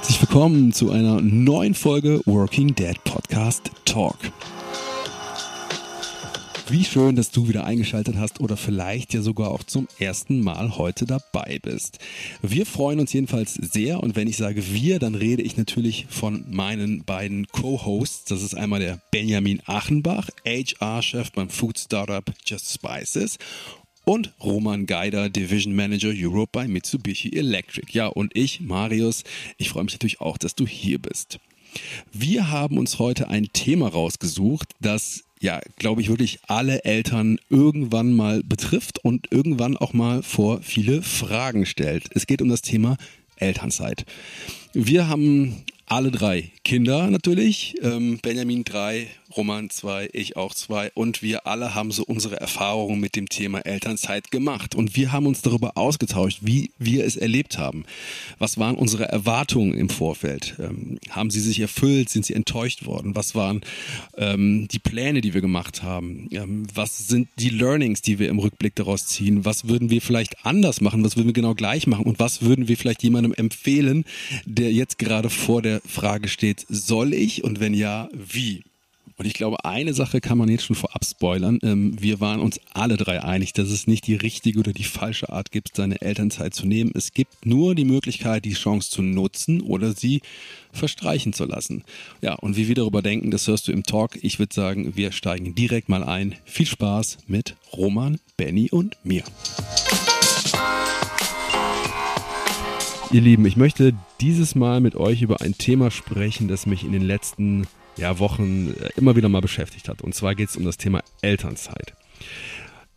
herzlich willkommen zu einer neuen Folge Working Dead Podcast Talk. Wie schön, dass du wieder eingeschaltet hast oder vielleicht ja sogar auch zum ersten Mal heute dabei bist. Wir freuen uns jedenfalls sehr und wenn ich sage wir, dann rede ich natürlich von meinen beiden Co-Hosts. Das ist einmal der Benjamin Achenbach, HR-Chef beim Food Startup Just Spices und Roman Geider, Division Manager Europe bei Mitsubishi Electric. Ja, und ich, Marius, ich freue mich natürlich auch, dass du hier bist. Wir haben uns heute ein Thema rausgesucht, das ja, glaube ich, wirklich alle Eltern irgendwann mal betrifft und irgendwann auch mal vor viele Fragen stellt. Es geht um das Thema Elternzeit. Wir haben alle drei Kinder natürlich. Ähm, Benjamin drei, Roman zwei, ich auch zwei. Und wir alle haben so unsere Erfahrungen mit dem Thema Elternzeit gemacht. Und wir haben uns darüber ausgetauscht, wie wir es erlebt haben. Was waren unsere Erwartungen im Vorfeld? Ähm, haben sie sich erfüllt? Sind sie enttäuscht worden? Was waren ähm, die Pläne, die wir gemacht haben? Ähm, was sind die Learnings, die wir im Rückblick daraus ziehen? Was würden wir vielleicht anders machen? Was würden wir genau gleich machen? Und was würden wir vielleicht jemandem empfehlen, der jetzt gerade vor der Frage steht, soll ich? Und wenn ja, wie? Und ich glaube, eine Sache kann man jetzt schon vorab spoilern. Ähm, wir waren uns alle drei einig, dass es nicht die richtige oder die falsche Art gibt, seine Elternzeit zu nehmen. Es gibt nur die Möglichkeit, die Chance zu nutzen oder sie verstreichen zu lassen. Ja, und wie wir darüber denken, das hörst du im Talk. Ich würde sagen, wir steigen direkt mal ein. Viel Spaß mit Roman, Benny und mir. Ihr Lieben, ich möchte dieses Mal mit euch über ein Thema sprechen, das mich in den letzten ja, Wochen äh, immer wieder mal beschäftigt hat. Und zwar geht es um das Thema Elternzeit.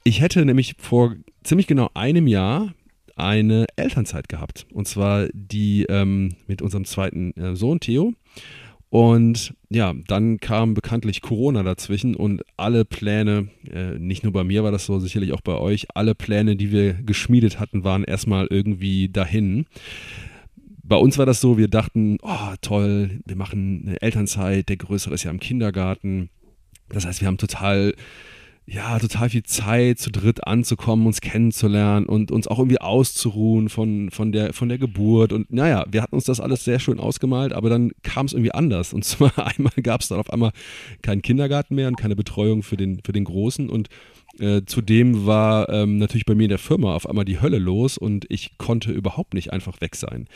Ich hätte nämlich vor ziemlich genau einem Jahr eine Elternzeit gehabt. Und zwar die ähm, mit unserem zweiten äh, Sohn Theo. Und ja, dann kam bekanntlich Corona dazwischen und alle Pläne, äh, nicht nur bei mir war das so, sicherlich auch bei euch, alle Pläne, die wir geschmiedet hatten, waren erstmal irgendwie dahin bei uns war das so, wir dachten, oh toll, wir machen eine Elternzeit, der Größere ist ja im Kindergarten. Das heißt, wir haben total, ja, total viel Zeit, zu dritt anzukommen, uns kennenzulernen und uns auch irgendwie auszuruhen von, von, der, von der Geburt. Und naja, wir hatten uns das alles sehr schön ausgemalt, aber dann kam es irgendwie anders. Und zwar einmal gab es dann auf einmal keinen Kindergarten mehr und keine Betreuung für den, für den Großen. Und äh, zudem war ähm, natürlich bei mir in der Firma auf einmal die Hölle los und ich konnte überhaupt nicht einfach weg sein.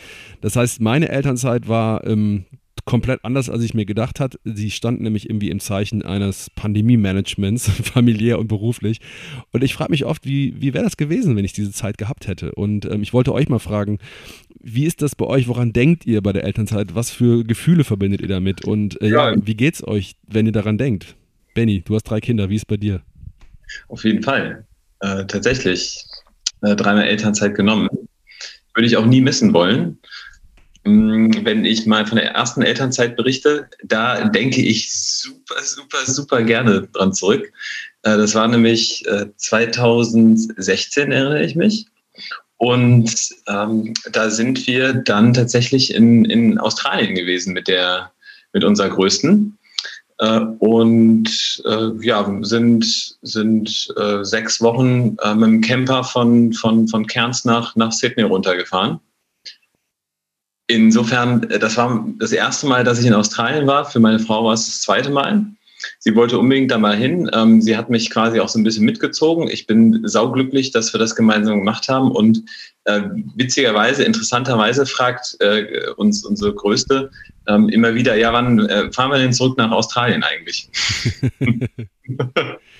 Das heißt, meine Elternzeit war ähm, komplett anders, als ich mir gedacht hat. Sie stand nämlich irgendwie im Zeichen eines Pandemie-Managements, familiär und beruflich. Und ich frage mich oft, wie, wie wäre das gewesen, wenn ich diese Zeit gehabt hätte? Und ähm, ich wollte euch mal fragen, wie ist das bei euch? Woran denkt ihr bei der Elternzeit? Was für Gefühle verbindet ihr damit? Und äh, ja, wie geht's euch, wenn ihr daran denkt? Benny, du hast drei Kinder, wie ist es bei dir? Auf jeden Fall. Äh, tatsächlich äh, dreimal Elternzeit genommen. Würde ich auch nie missen wollen. Ähm, wenn ich mal von der ersten Elternzeit berichte, da denke ich super, super, super gerne dran zurück. Äh, das war nämlich äh, 2016, erinnere ich mich. Und ähm, da sind wir dann tatsächlich in, in Australien gewesen mit der, mit unserer Größten. Äh, und äh, ja, sind, sind äh, sechs Wochen äh, mit dem Camper von, von, von Cairns nach, nach Sydney runtergefahren. Insofern, äh, das war das erste Mal, dass ich in Australien war. Für meine Frau war es das zweite Mal. Sie wollte unbedingt da mal hin. Ähm, sie hat mich quasi auch so ein bisschen mitgezogen. Ich bin sauglücklich, dass wir das gemeinsam gemacht haben. Und äh, witzigerweise, interessanterweise fragt äh, uns unsere Größte ähm, immer wieder, ja, wann äh, fahren wir denn zurück nach Australien eigentlich?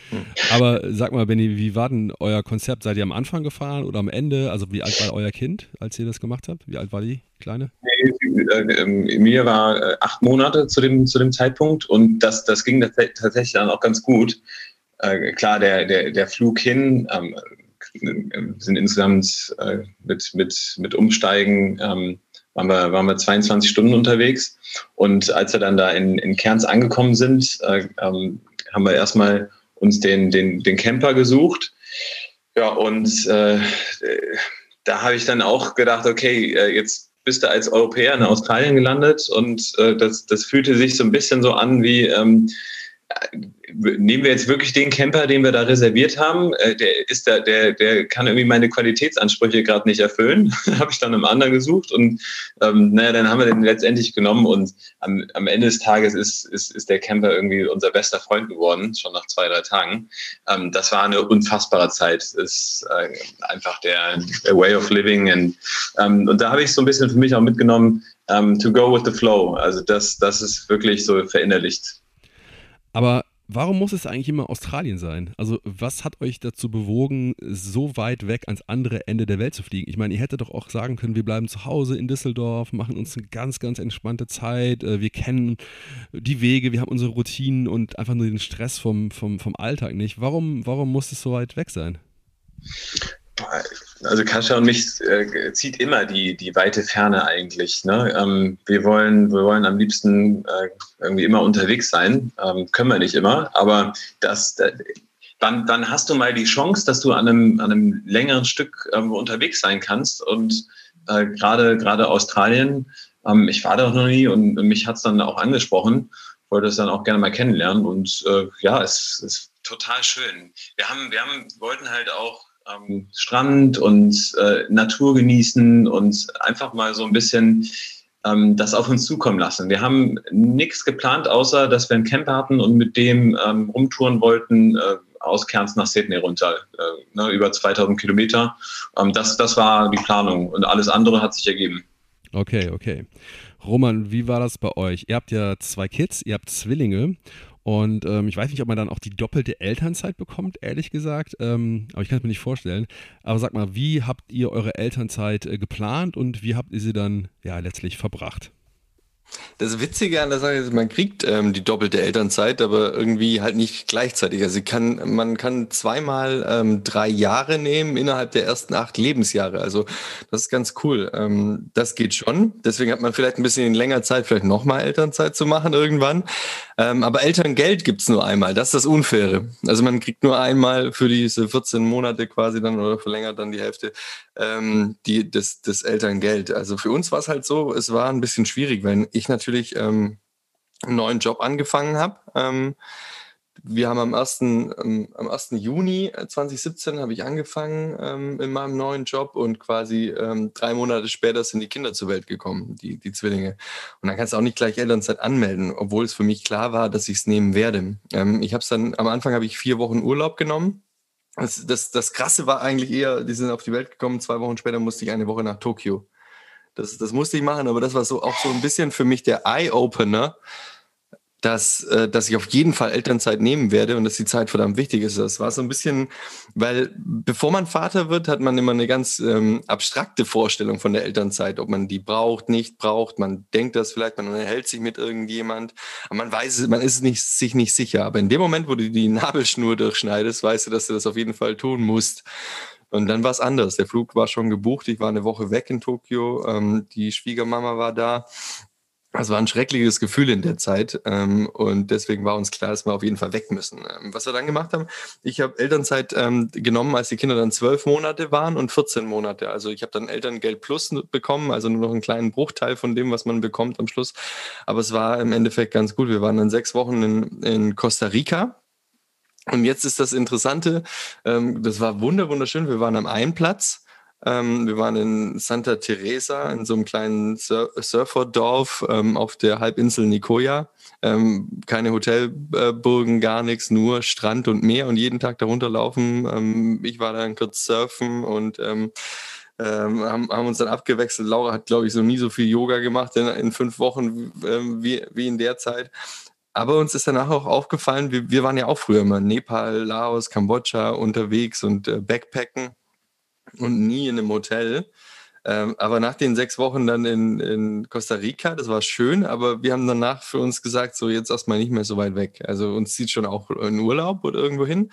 Aber sag mal, Benny, wie war denn euer Konzept? Seid ihr am Anfang gefahren oder am Ende? Also wie alt war euer Kind, als ihr das gemacht habt? Wie alt war die Kleine? Nee, äh, mir war acht Monate zu dem, zu dem Zeitpunkt und das, das ging tatsächlich dann auch ganz gut. Äh, klar, der, der, der Flug hin ähm, sind insgesamt äh, mit, mit, mit Umsteigen ähm, waren wir, waren wir 22 Stunden unterwegs. Und als wir dann da in, in Kerns angekommen sind, äh, ähm, haben wir erstmal uns den, den, den Camper gesucht. Ja, und äh, da habe ich dann auch gedacht, okay, äh, jetzt bist du als Europäer in Australien gelandet und äh, das, das fühlte sich so ein bisschen so an wie, ähm, nehmen wir jetzt wirklich den Camper, den wir da reserviert haben, äh, der ist da, der, der kann irgendwie meine Qualitätsansprüche gerade nicht erfüllen. habe ich dann im anderen gesucht und ähm, naja, dann haben wir den letztendlich genommen und am, am Ende des Tages ist, ist, ist der Camper irgendwie unser bester Freund geworden, schon nach zwei, drei Tagen. Ähm, das war eine unfassbare Zeit. Das ist äh, einfach der, der Way of Living and, ähm, und da habe ich so ein bisschen für mich auch mitgenommen, um, ähm, to go with the flow. Also das, das ist wirklich so verinnerlicht. Aber warum muss es eigentlich immer Australien sein? Also, was hat euch dazu bewogen, so weit weg ans andere Ende der Welt zu fliegen? Ich meine, ihr hättet doch auch sagen können, wir bleiben zu Hause in Düsseldorf, machen uns eine ganz, ganz entspannte Zeit, äh, wir kennen die Wege, wir haben unsere Routinen und einfach nur den Stress vom, vom, vom Alltag nicht. Warum, warum muss es so weit weg sein? Also Kascha und mich äh, zieht immer die, die weite Ferne eigentlich. Ne? Ähm, wir, wollen, wir wollen am liebsten äh, irgendwie immer unterwegs sein. Ähm, können wir nicht immer, aber das, dann, dann hast du mal die Chance, dass du an einem, an einem längeren Stück irgendwo unterwegs sein kannst. Und äh, gerade gerade Australien, ähm, ich war da noch nie und mich hat es dann auch angesprochen, wollte es dann auch gerne mal kennenlernen. Und äh, ja, es ist total schön. Wir haben, wir haben, wollten halt auch ähm, Strand und äh, Natur genießen und einfach mal so ein bisschen ähm, das auf uns zukommen lassen. Wir haben nichts geplant, außer dass wir einen Camper hatten und mit dem ähm, rumtouren wollten, äh, aus Cairns nach Sydney runter, äh, ne, über 2000 Kilometer. Ähm, das, das war die Planung und alles andere hat sich ergeben. Okay, okay. Roman, wie war das bei euch? Ihr habt ja zwei Kids, ihr habt Zwillinge und ähm, ich weiß nicht, ob man dann auch die doppelte Elternzeit bekommt, ehrlich gesagt. Ähm, aber ich kann es mir nicht vorstellen. Aber sag mal, wie habt ihr eure Elternzeit äh, geplant und wie habt ihr sie dann ja letztlich verbracht? Das Witzige an der Sache ist, man kriegt ähm, die doppelte Elternzeit, aber irgendwie halt nicht gleichzeitig. Also kann, man kann zweimal ähm, drei Jahre nehmen innerhalb der ersten acht Lebensjahre. Also das ist ganz cool. Ähm, das geht schon. Deswegen hat man vielleicht ein bisschen länger Zeit, vielleicht nochmal Elternzeit zu machen irgendwann. Ähm, aber Elterngeld gibt's nur einmal. Das ist das Unfaire. Also man kriegt nur einmal für diese 14 Monate quasi dann oder verlängert dann die Hälfte ähm, die, das, das Elterngeld. Also für uns war es halt so, es war ein bisschen schwierig, weil ich natürlich ähm, einen neuen Job angefangen habe. Ähm, wir haben am 1. Ähm, am 1. Juni 2017 habe ich angefangen ähm, in meinem neuen Job und quasi ähm, drei Monate später sind die Kinder zur Welt gekommen, die, die Zwillinge. Und dann kannst du auch nicht gleich Elternzeit anmelden, obwohl es für mich klar war, dass ich es nehmen werde. Ähm, ich habe es dann, am Anfang habe ich vier Wochen Urlaub genommen das, das, das Krasse war eigentlich eher, die sind auf die Welt gekommen, zwei Wochen später musste ich eine Woche nach Tokio. Das, das musste ich machen, aber das war so auch so ein bisschen für mich der Eye-Opener, dass, äh, dass ich auf jeden Fall Elternzeit nehmen werde und dass die Zeit verdammt wichtig ist. Das war so ein bisschen, weil bevor man Vater wird, hat man immer eine ganz ähm, abstrakte Vorstellung von der Elternzeit, ob man die braucht, nicht braucht. Man denkt das vielleicht, man unterhält sich mit irgendjemand, aber man weiß es, man ist nicht, sich nicht sicher. Aber in dem Moment, wo du die Nabelschnur durchschneidest, weißt du, dass du das auf jeden Fall tun musst. Und dann war es anders. Der Flug war schon gebucht. Ich war eine Woche weg in Tokio. Ähm, die Schwiegermama war da. Es war ein schreckliches Gefühl in der Zeit ähm, und deswegen war uns klar, dass wir auf jeden Fall weg müssen. Ähm, was wir dann gemacht haben, ich habe Elternzeit ähm, genommen, als die Kinder dann zwölf Monate waren und 14 Monate. Also ich habe dann Elterngeld Plus bekommen, also nur noch einen kleinen Bruchteil von dem, was man bekommt am Schluss. Aber es war im Endeffekt ganz gut. Wir waren dann sechs Wochen in, in Costa Rica. Und jetzt ist das Interessante, ähm, das war wunderschön. Wir waren am einen Platz ähm, wir waren in Santa Teresa, in so einem kleinen Sur Surferdorf ähm, auf der Halbinsel Nicoya. Ähm, keine Hotelburgen, gar nichts, nur Strand und Meer und jeden Tag darunter laufen. Ähm, ich war dann kurz surfen und ähm, ähm, haben, haben, uns dann abgewechselt. Laura hat, glaube ich, so nie so viel Yoga gemacht in, in fünf Wochen wie, wie in der Zeit. Aber uns ist danach auch aufgefallen, wir, wir waren ja auch früher immer in Nepal, Laos, Kambodscha unterwegs und äh, Backpacken und nie in einem Hotel. Ähm, aber nach den sechs Wochen dann in, in Costa Rica, das war schön, aber wir haben danach für uns gesagt, so jetzt erstmal nicht mehr so weit weg. Also uns zieht schon auch in Urlaub oder irgendwo hin.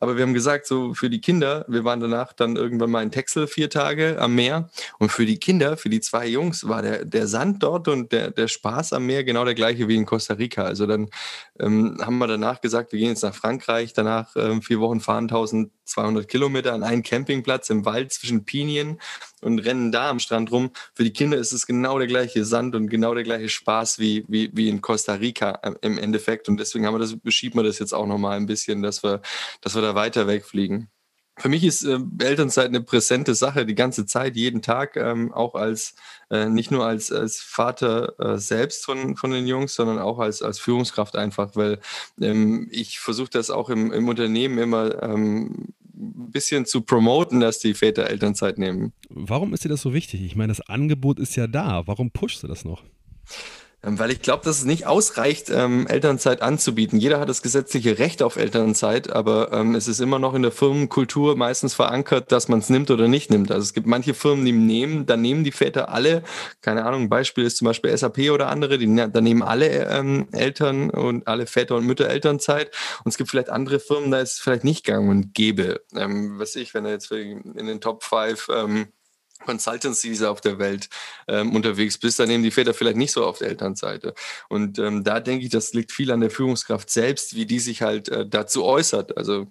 Aber wir haben gesagt, so für die Kinder, wir waren danach dann irgendwann mal in Texel vier Tage am Meer. Und für die Kinder, für die zwei Jungs, war der, der Sand dort und der, der Spaß am Meer genau der gleiche wie in Costa Rica. Also dann ähm, haben wir danach gesagt, wir gehen jetzt nach Frankreich, danach ähm, vier Wochen fahren 1200 Kilometer an einen Campingplatz im Wald zwischen Pinien und rennen da am Strand rum. Für die Kinder ist es genau der gleiche Sand und genau der gleiche Spaß wie, wie, wie in Costa Rica äh, im Endeffekt. Und deswegen haben wir das, beschieben wir das jetzt auch nochmal ein bisschen, dass wir, dass wir da weiter wegfliegen für mich ist äh, Elternzeit eine präsente Sache die ganze Zeit, jeden Tag, ähm, auch als äh, nicht nur als, als Vater äh, selbst von, von den Jungs, sondern auch als, als Führungskraft einfach, weil ähm, ich versuche das auch im, im Unternehmen immer ähm, ein bisschen zu promoten, dass die Väter Elternzeit nehmen. Warum ist dir das so wichtig? Ich meine, das Angebot ist ja da. Warum pushst du das noch? Ähm, weil ich glaube, dass es nicht ausreicht, ähm, Elternzeit anzubieten. Jeder hat das gesetzliche Recht auf Elternzeit, aber ähm, es ist immer noch in der Firmenkultur meistens verankert, dass man es nimmt oder nicht nimmt. Also es gibt manche Firmen, die nehmen, da nehmen die Väter alle, keine Ahnung, ein Beispiel ist zum Beispiel SAP oder andere, die da nehmen alle ähm, Eltern und alle Väter und Mütter Elternzeit. Und es gibt vielleicht andere Firmen, da ist es vielleicht nicht gang und gäbe. Ähm, was ich, wenn er jetzt in den Top 5 ähm, Consultancies auf der Welt ähm, unterwegs bist, dann nehmen die Väter vielleicht nicht so auf der Elternseite. Und ähm, da denke ich, das liegt viel an der Führungskraft selbst, wie die sich halt äh, dazu äußert. Also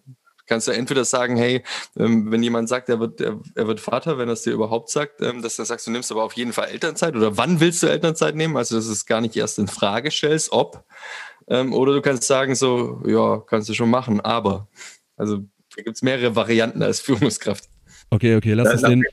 kannst du entweder sagen, hey, ähm, wenn jemand sagt, er wird, er, er, wird Vater, wenn er es dir überhaupt sagt, ähm, dass du sagst, du nimmst aber auf jeden Fall Elternzeit oder wann willst du Elternzeit nehmen? Also, dass du es gar nicht erst in Frage stellst, ob. Ähm, oder du kannst sagen, so, ja, kannst du schon machen, aber. Also, da gibt es mehrere Varianten als Führungskraft. Okay, okay, lass uns den,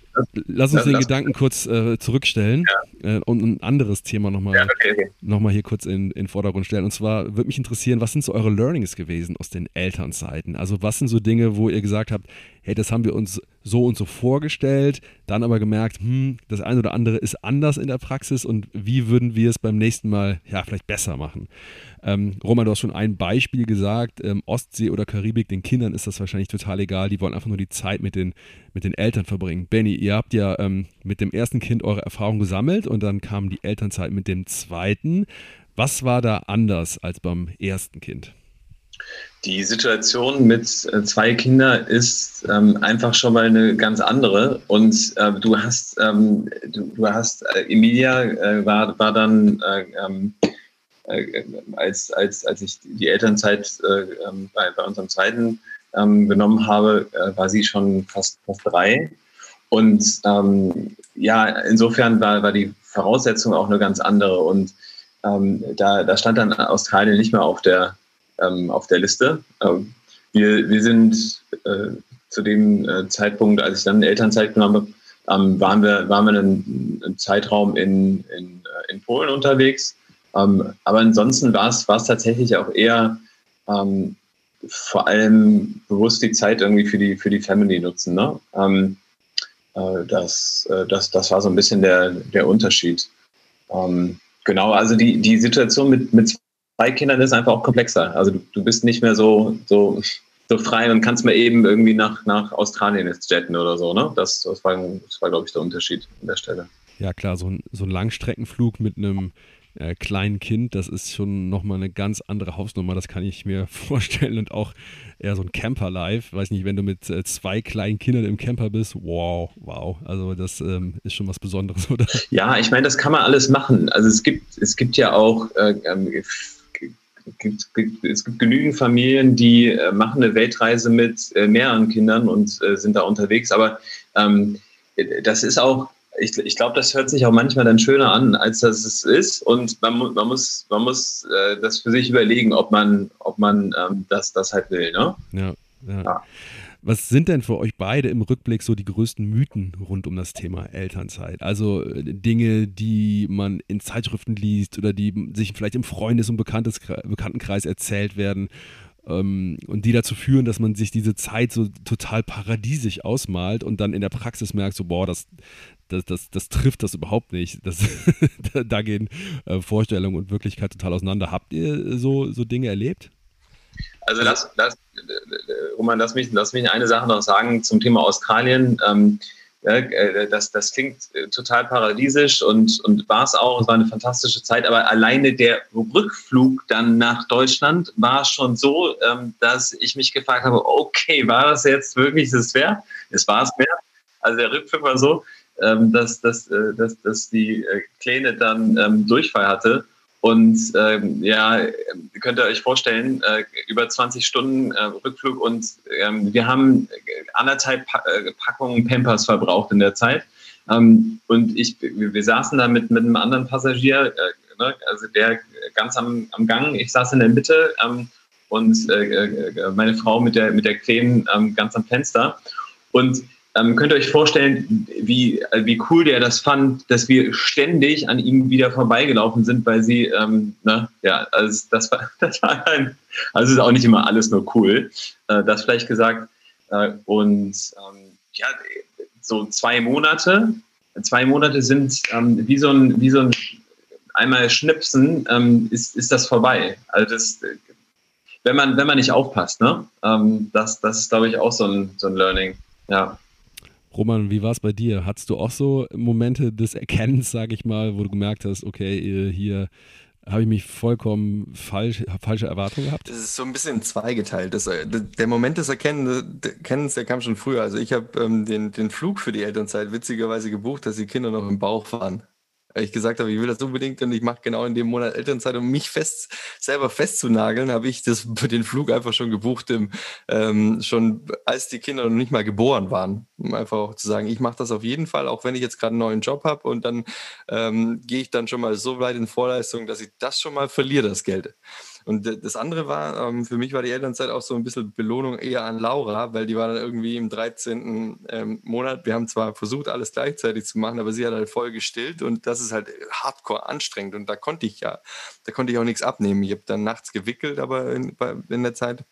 lass uns den Gedanken kurz äh, zurückstellen ja. äh, und ein anderes Thema nochmal ja, okay, okay. noch hier kurz in den Vordergrund stellen. Und zwar würde mich interessieren, was sind so eure Learnings gewesen aus den Elternzeiten? Also was sind so Dinge, wo ihr gesagt habt, hey, das haben wir uns so und so vorgestellt, dann aber gemerkt, hm, das eine oder andere ist anders in der Praxis und wie würden wir es beim nächsten Mal ja vielleicht besser machen? Ähm, Roman, du hast schon ein Beispiel gesagt, ähm, Ostsee oder Karibik, den Kindern ist das wahrscheinlich total egal, die wollen einfach nur die Zeit mit den, mit den Eltern verbringen. Benny, ihr habt ja ähm, mit dem ersten Kind eure Erfahrung gesammelt und dann kam die Elternzeit mit dem zweiten. Was war da anders als beim ersten Kind? Die Situation mit äh, zwei Kindern ist ähm, einfach schon mal eine ganz andere. Und äh, du hast, ähm, du, du, hast, äh, Emilia äh, war, war dann, äh, ähm, äh, als, als, als ich die Elternzeit ähm, bei, bei unserem zweiten ähm, genommen habe, war sie schon fast, fast drei. Und ähm, ja, insofern war, war die Voraussetzung auch eine ganz andere. Und da, da stand dann Australien nicht mehr auf der ähm, auf der Liste. Ähm, wir, wir sind äh, zu dem äh, Zeitpunkt, als ich dann Elternzeit genommen habe, ähm, waren wir, waren wir einen, einen Zeitraum in, in, äh, in Polen unterwegs. Ähm, aber ansonsten war es, tatsächlich auch eher ähm, vor allem bewusst die Zeit irgendwie für die, für die Family nutzen. Ne? Ähm, äh, das, äh, das, das war so ein bisschen der, der Unterschied. Ähm, genau, also die, die Situation mit, mit bei Kindern ist einfach auch komplexer. Also du, du bist nicht mehr so, so, so frei und kannst mal eben irgendwie nach, nach Australien jetzt jetten oder so. Ne? Das, das war, das war glaube ich, der Unterschied an der Stelle. Ja, klar, so ein, so ein Langstreckenflug mit einem äh, kleinen Kind, das ist schon nochmal eine ganz andere Hausnummer, das kann ich mir vorstellen. Und auch eher so ein Camper-Life, weiß nicht, wenn du mit äh, zwei kleinen Kindern im Camper bist, wow, wow. Also das ähm, ist schon was Besonderes, oder? Ja, ich meine, das kann man alles machen. Also es gibt, es gibt ja auch äh, ähm, gibt, es gibt genügend Familien, die äh, machen eine Weltreise mit äh, mehreren Kindern und äh, sind da unterwegs. Aber ähm, das ist auch, ich, ich glaube, das hört sich auch manchmal dann schöner an, als das es ist. Und man, man muss, man muss äh, das für sich überlegen, ob man, ob man ähm, das, das halt will. Ne? ja. ja. ja. Was sind denn für euch beide im Rückblick so die größten Mythen rund um das Thema Elternzeit? Also äh, Dinge, die man in Zeitschriften liest oder die sich vielleicht im Freundes- und Bekanntenkreis erzählt werden ähm, und die dazu führen, dass man sich diese Zeit so total paradiesisch ausmalt und dann in der Praxis merkt, so, boah, das, das, das, das trifft das überhaupt nicht. Das, da gehen äh, Vorstellungen und Wirklichkeit total auseinander. Habt ihr so, so Dinge erlebt? Also lass, lass, Roman, lass mich, lass mich eine Sache noch sagen zum Thema Australien. Ähm, ja, äh, das, das klingt äh, total paradiesisch und, und war es auch. Es war eine fantastische Zeit, aber alleine der Rückflug dann nach Deutschland war schon so, ähm, dass ich mich gefragt habe, okay, war das jetzt wirklich das wert? Es war es wert. Also der Rückflug war so, ähm, dass, dass, äh, dass, dass die Kleine dann ähm, Durchfall hatte und ähm, ja, könnt ihr euch vorstellen, äh, über 20 Stunden äh, Rückflug und ähm, wir haben anderthalb pa äh, Packungen Pampers verbraucht in der Zeit. Ähm, und ich, wir, saßen da mit, mit einem anderen Passagier, äh, ne, also der ganz am, am Gang, ich saß in der Mitte ähm, und äh, äh meine Frau mit der, mit der Creme ähm, ganz am Fenster. Und ähm, könnt ihr euch vorstellen, wie, wie cool der das fand, dass wir ständig an ihm wieder vorbeigelaufen sind, weil sie, ähm, ne, ja, also das war, das war ein, also ist auch nicht immer alles nur cool, äh, das vielleicht gesagt. Äh, und ähm, ja, so zwei Monate, zwei Monate sind ähm, wie so ein, wie so ein einmal schnipsen, ähm, ist, ist das vorbei. Also das, wenn man, wenn man nicht aufpasst, ne? Ähm, das, das ist, glaube ich, auch so ein, so ein Learning. Ja. Roman, wie war es bei dir? Hattest du auch so Momente des Erkennens, sage ich mal, wo du gemerkt hast, okay, äh, hier habe ich mich vollkommen falsch, falsche Erwartungen gehabt? Das ist so ein bisschen zweigeteilt. Das, äh, der Moment des Erkennens, der kam schon früher. Also ich habe ähm, den, den Flug für die Elternzeit witzigerweise gebucht, dass die Kinder noch im Bauch waren ich gesagt habe, ich will das unbedingt und ich mache genau in dem Monat Elternzeit, um mich fest, selber festzunageln, habe ich das, den Flug einfach schon gebucht, im, ähm, schon als die Kinder noch nicht mal geboren waren. Um einfach auch zu sagen, ich mache das auf jeden Fall, auch wenn ich jetzt gerade einen neuen Job habe und dann ähm, gehe ich dann schon mal so weit in Vorleistung, dass ich das schon mal verliere, das Geld. Und das andere war, ähm, für mich war die Elternzeit auch so ein bisschen Belohnung eher an Laura, weil die war dann irgendwie im 13. Ähm, Monat. Wir haben zwar versucht, alles gleichzeitig zu machen, aber sie hat halt voll gestillt und das ist halt hardcore anstrengend. Und da konnte ich ja, da konnte ich auch nichts abnehmen. Ich habe dann nachts gewickelt, aber in, in der Zeit.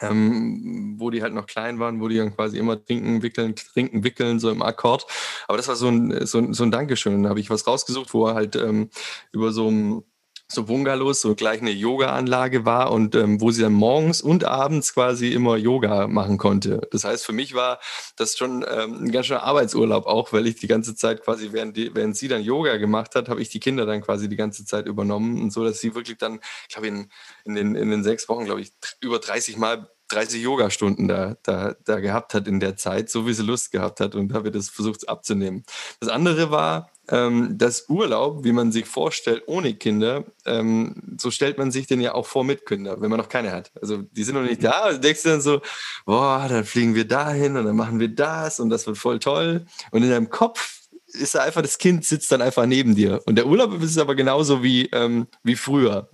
Ähm, wo die halt noch klein waren, wo die dann quasi immer trinken, wickeln, trinken, wickeln, so im Akkord. Aber das war so ein, so ein, so ein Dankeschön. Da habe ich was rausgesucht, wo er halt ähm, über so ein so Bungalows, so gleich eine Yoga-Anlage war und ähm, wo sie dann morgens und abends quasi immer Yoga machen konnte. Das heißt, für mich war das schon ähm, ein ganz schöner Arbeitsurlaub auch, weil ich die ganze Zeit quasi, während, die, während sie dann Yoga gemacht hat, habe ich die Kinder dann quasi die ganze Zeit übernommen und so, dass sie wirklich dann, ich glaube, in, in, den, in den sechs Wochen, glaube ich, über 30 Mal 30 Yoga-Stunden da, da, da gehabt hat in der Zeit, so wie sie Lust gehabt hat und habe das versucht abzunehmen. Das andere war, ähm, das Urlaub, wie man sich vorstellt, ohne Kinder, ähm, so stellt man sich den ja auch vor mit Kindern, wenn man noch keine hat. Also die sind noch nicht da, also denkst du dann so, boah, dann fliegen wir dahin und dann machen wir das und das wird voll toll. Und in deinem Kopf ist einfach, das Kind sitzt dann einfach neben dir. Und der Urlaub ist aber genauso wie, ähm, wie früher.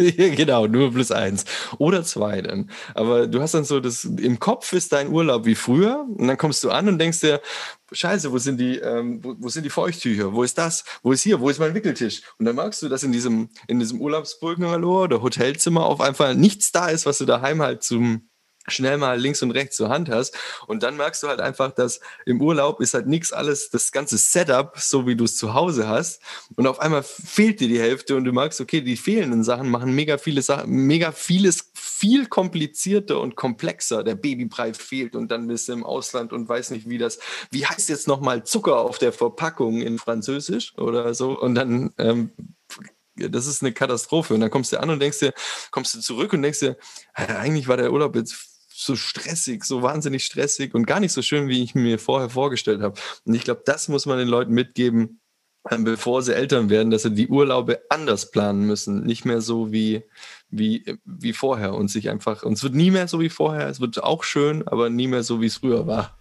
genau, nur plus eins. Oder zwei dann. Aber du hast dann so das, im Kopf ist dein Urlaub wie früher und dann kommst du an und denkst dir, Scheiße, wo sind die, ähm, wo, wo, sind die Feuchttücher? Wo ist das? Wo ist hier? Wo ist mein Wickeltisch? Und dann merkst du, dass in diesem, in diesem Urlaubsbungalow oder Hotelzimmer auf einfach nichts da ist, was du daheim halt zum, schnell mal links und rechts zur Hand hast. Und dann merkst du halt einfach, dass im Urlaub ist halt nichts alles, das ganze Setup, so wie du es zu Hause hast. Und auf einmal fehlt dir die Hälfte und du merkst, okay, die fehlenden Sachen machen mega viele Sachen, mega vieles viel komplizierter und komplexer. Der Babybrei fehlt und dann bist du im Ausland und weiß nicht, wie das, wie heißt jetzt nochmal Zucker auf der Verpackung in Französisch oder so. Und dann, ähm, das ist eine Katastrophe. Und dann kommst du an und denkst dir, kommst du zurück und denkst dir, eigentlich war der Urlaub jetzt so stressig, so wahnsinnig stressig und gar nicht so schön, wie ich mir vorher vorgestellt habe. Und ich glaube, das muss man den Leuten mitgeben, ähm, bevor sie Eltern werden, dass sie die Urlaube anders planen müssen, nicht mehr so wie, wie, wie vorher und sich einfach, und es wird nie mehr so wie vorher, es wird auch schön, aber nie mehr so, wie es früher war.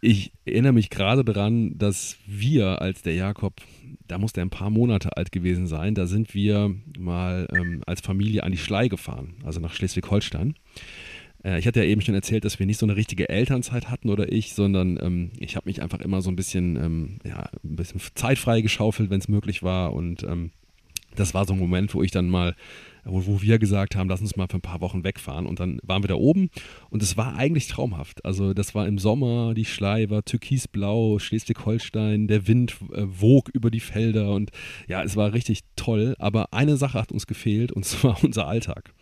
Ich erinnere mich gerade daran, dass wir, als der Jakob, da muss der ein paar Monate alt gewesen sein, da sind wir mal ähm, als Familie an die Schlei gefahren, also nach Schleswig-Holstein. Äh, ich hatte ja eben schon erzählt, dass wir nicht so eine richtige Elternzeit hatten oder ich, sondern ähm, ich habe mich einfach immer so ein bisschen, ähm, ja, ein bisschen zeitfrei geschaufelt, wenn es möglich war. Und ähm, das war so ein Moment, wo ich dann mal wo, wo wir gesagt haben, lass uns mal für ein paar Wochen wegfahren. Und dann waren wir da oben und es war eigentlich traumhaft. Also das war im Sommer, die Schlei war türkisblau, Schleswig-Holstein, der Wind äh, wog über die Felder und ja, es war richtig toll. Aber eine Sache hat uns gefehlt und zwar unser Alltag.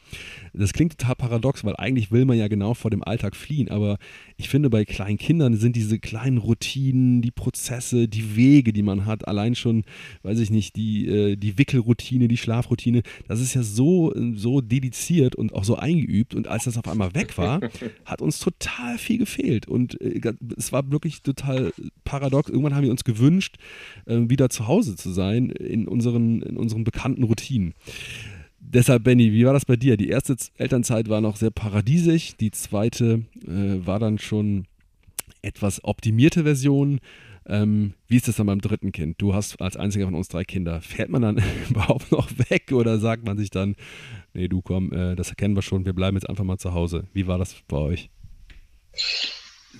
Das klingt total paradox, weil eigentlich will man ja genau vor dem Alltag fliehen, aber ich finde, bei kleinen Kindern sind diese kleinen Routinen, die Prozesse, die Wege, die man hat, allein schon, weiß ich nicht, die, äh, die Wickelroutine, die Schlafroutine, das ist ja so, so dediziert und auch so eingeübt. Und als das auf einmal weg war, hat uns total viel gefehlt. Und äh, es war wirklich total paradox. Irgendwann haben wir uns gewünscht, äh, wieder zu Hause zu sein in unseren, in unseren bekannten Routinen. Deshalb, Benny, wie war das bei dir? Die erste Elternzeit war noch sehr paradiesisch, die zweite äh, war dann schon etwas optimierte Version. Ähm, wie ist das dann beim dritten Kind? Du hast als einziger von uns drei Kinder. Fährt man dann überhaupt noch weg oder sagt man sich dann, nee, du komm, äh, das erkennen wir schon, wir bleiben jetzt einfach mal zu Hause. Wie war das bei euch?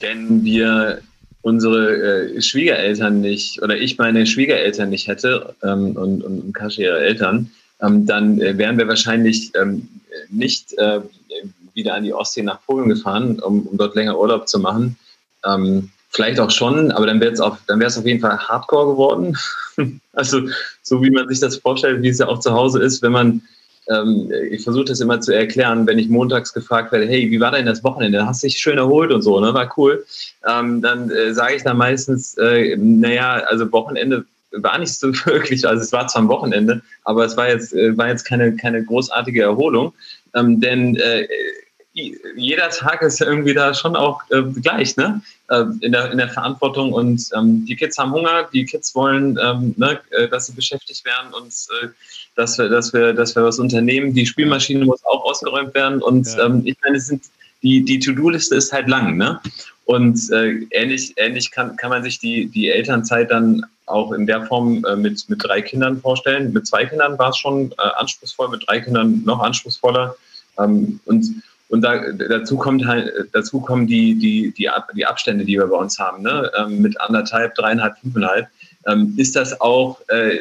Wenn wir unsere äh, Schwiegereltern nicht oder ich meine Schwiegereltern nicht hätte ähm, und, und Kashi ihre Eltern, ähm, dann äh, wären wir wahrscheinlich ähm, nicht äh, wieder an die Ostsee nach Polen gefahren, um, um dort länger Urlaub zu machen. Ähm, vielleicht auch schon, aber dann wäre es auf, dann auf jeden Fall Hardcore geworden. also so wie man sich das vorstellt, wie es ja auch zu Hause ist, wenn man ähm, ich versuche das immer zu erklären, wenn ich montags gefragt werde, hey, wie war denn das Wochenende? Hast dich schön erholt und so, ne? War cool. Ähm, dann äh, sage ich dann meistens, äh, naja, also Wochenende war nicht so wirklich, also es war zwar ein Wochenende, aber es war jetzt, äh, war jetzt keine, keine großartige Erholung. Ähm, denn äh, jeder Tag ist irgendwie da schon auch äh, gleich, ne? Äh, in, der, in der Verantwortung und ähm, die Kids haben Hunger, die Kids wollen, ähm, ne, äh, dass sie beschäftigt werden und äh, dass, wir, dass, wir, dass wir was unternehmen. Die Spielmaschine muss auch ausgeräumt werden und ja. ähm, ich meine, es sind, die, die To-Do-Liste ist halt lang, ne? Und äh, ähnlich, ähnlich kann, kann man sich die, die Elternzeit dann auch in der Form äh, mit, mit drei Kindern vorstellen. Mit zwei Kindern war es schon anspruchsvoll, mit drei Kindern noch anspruchsvoller. Ähm, und und da, dazu kommt halt, dazu kommen die, die, die, Ab, die Abstände, die wir bei uns haben, ne? Ähm, mit anderthalb, dreieinhalb, fünfeinhalb, ähm, ist das auch, äh,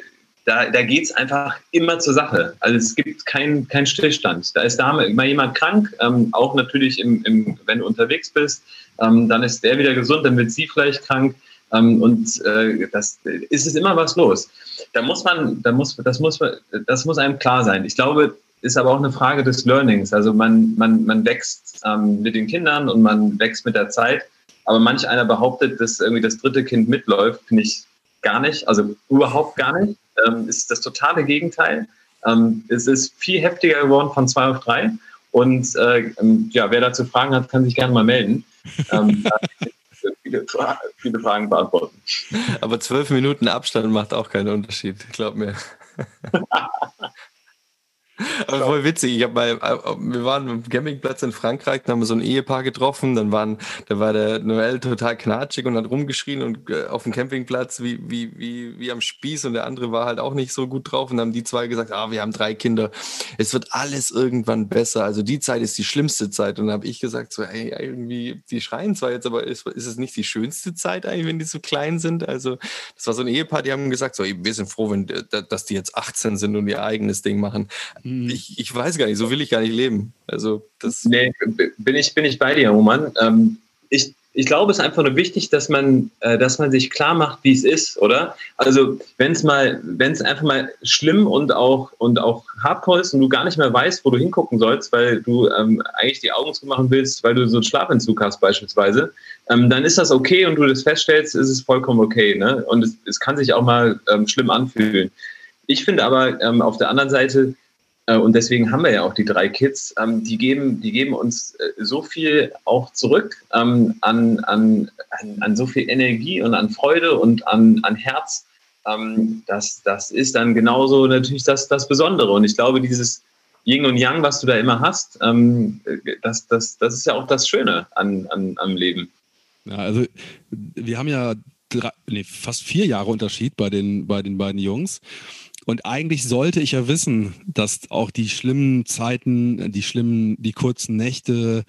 da, da geht es einfach immer zur Sache. Also es gibt keinen kein Stillstand. Da ist da mal jemand krank, ähm, auch natürlich, im, im, wenn du unterwegs bist, ähm, dann ist der wieder gesund, dann wird sie vielleicht krank. Ähm, und äh, das ist es immer was los. Da muss man, da muss, das muss, das muss einem klar sein. Ich glaube, ist aber auch eine Frage des Learnings. Also man, man, man wächst ähm, mit den Kindern und man wächst mit der Zeit. Aber manch einer behauptet, dass irgendwie das dritte Kind mitläuft, finde ich gar nicht. Also überhaupt gar nicht. Ähm, ist das totale Gegenteil. Ähm, es ist viel heftiger geworden von zwei auf drei. Und äh, ähm, ja, wer dazu Fragen hat, kann sich gerne mal melden. Ähm, viele, viele Fragen beantworten. Aber zwölf Minuten Abstand macht auch keinen Unterschied, glaub mir. Aber voll witzig. Ich habe mal, äh, wir waren am Campingplatz in Frankreich, da haben wir so ein Ehepaar getroffen. Dann waren, da war der Noel total knatschig und hat rumgeschrien und äh, auf dem Campingplatz wie, wie, wie, wie am Spieß und der andere war halt auch nicht so gut drauf. Und dann haben die zwei gesagt, ah, wir haben drei Kinder. Es wird alles irgendwann besser. Also die Zeit ist die schlimmste Zeit. Und dann habe ich gesagt, so, ey, irgendwie, die schreien zwar jetzt, aber ist, ist es nicht die schönste Zeit eigentlich, wenn die so klein sind? Also das war so ein Ehepaar, die haben gesagt, so, wir sind froh, wenn, dass die jetzt 18 sind und ihr eigenes Ding machen. Mhm. Ich, ich weiß gar nicht, so will ich gar nicht leben. Also das. Nee, bin ich, bin ich bei dir, Roman. Ähm, ich, ich glaube, es ist einfach nur wichtig, dass man, äh, dass man sich klar macht, wie es ist, oder? Also, wenn es mal, wenn es einfach mal schlimm und auch, und auch hardcore ist und du gar nicht mehr weißt, wo du hingucken sollst, weil du ähm, eigentlich die Augen zumachen willst, weil du so einen Schlafentzug hast, beispielsweise, ähm, dann ist das okay und du das feststellst, ist es vollkommen okay. Ne? Und es, es kann sich auch mal ähm, schlimm anfühlen. Ich finde aber ähm, auf der anderen Seite, und deswegen haben wir ja auch die drei Kids. Ähm, die, geben, die geben uns äh, so viel auch zurück ähm, an, an, an, an, so viel Energie und an Freude und an, an Herz. Ähm, das, das ist dann genauso natürlich das, das Besondere. Und ich glaube, dieses Yin und Yang, was du da immer hast, das, das, das ist ja auch das Schöne an, an, am Leben. Ja, also wir haben ja drei, nee, fast vier Jahre Unterschied bei den, bei den beiden Jungs. Und eigentlich sollte ich ja wissen, dass auch die schlimmen Zeiten, die schlimmen, die kurzen Nächte,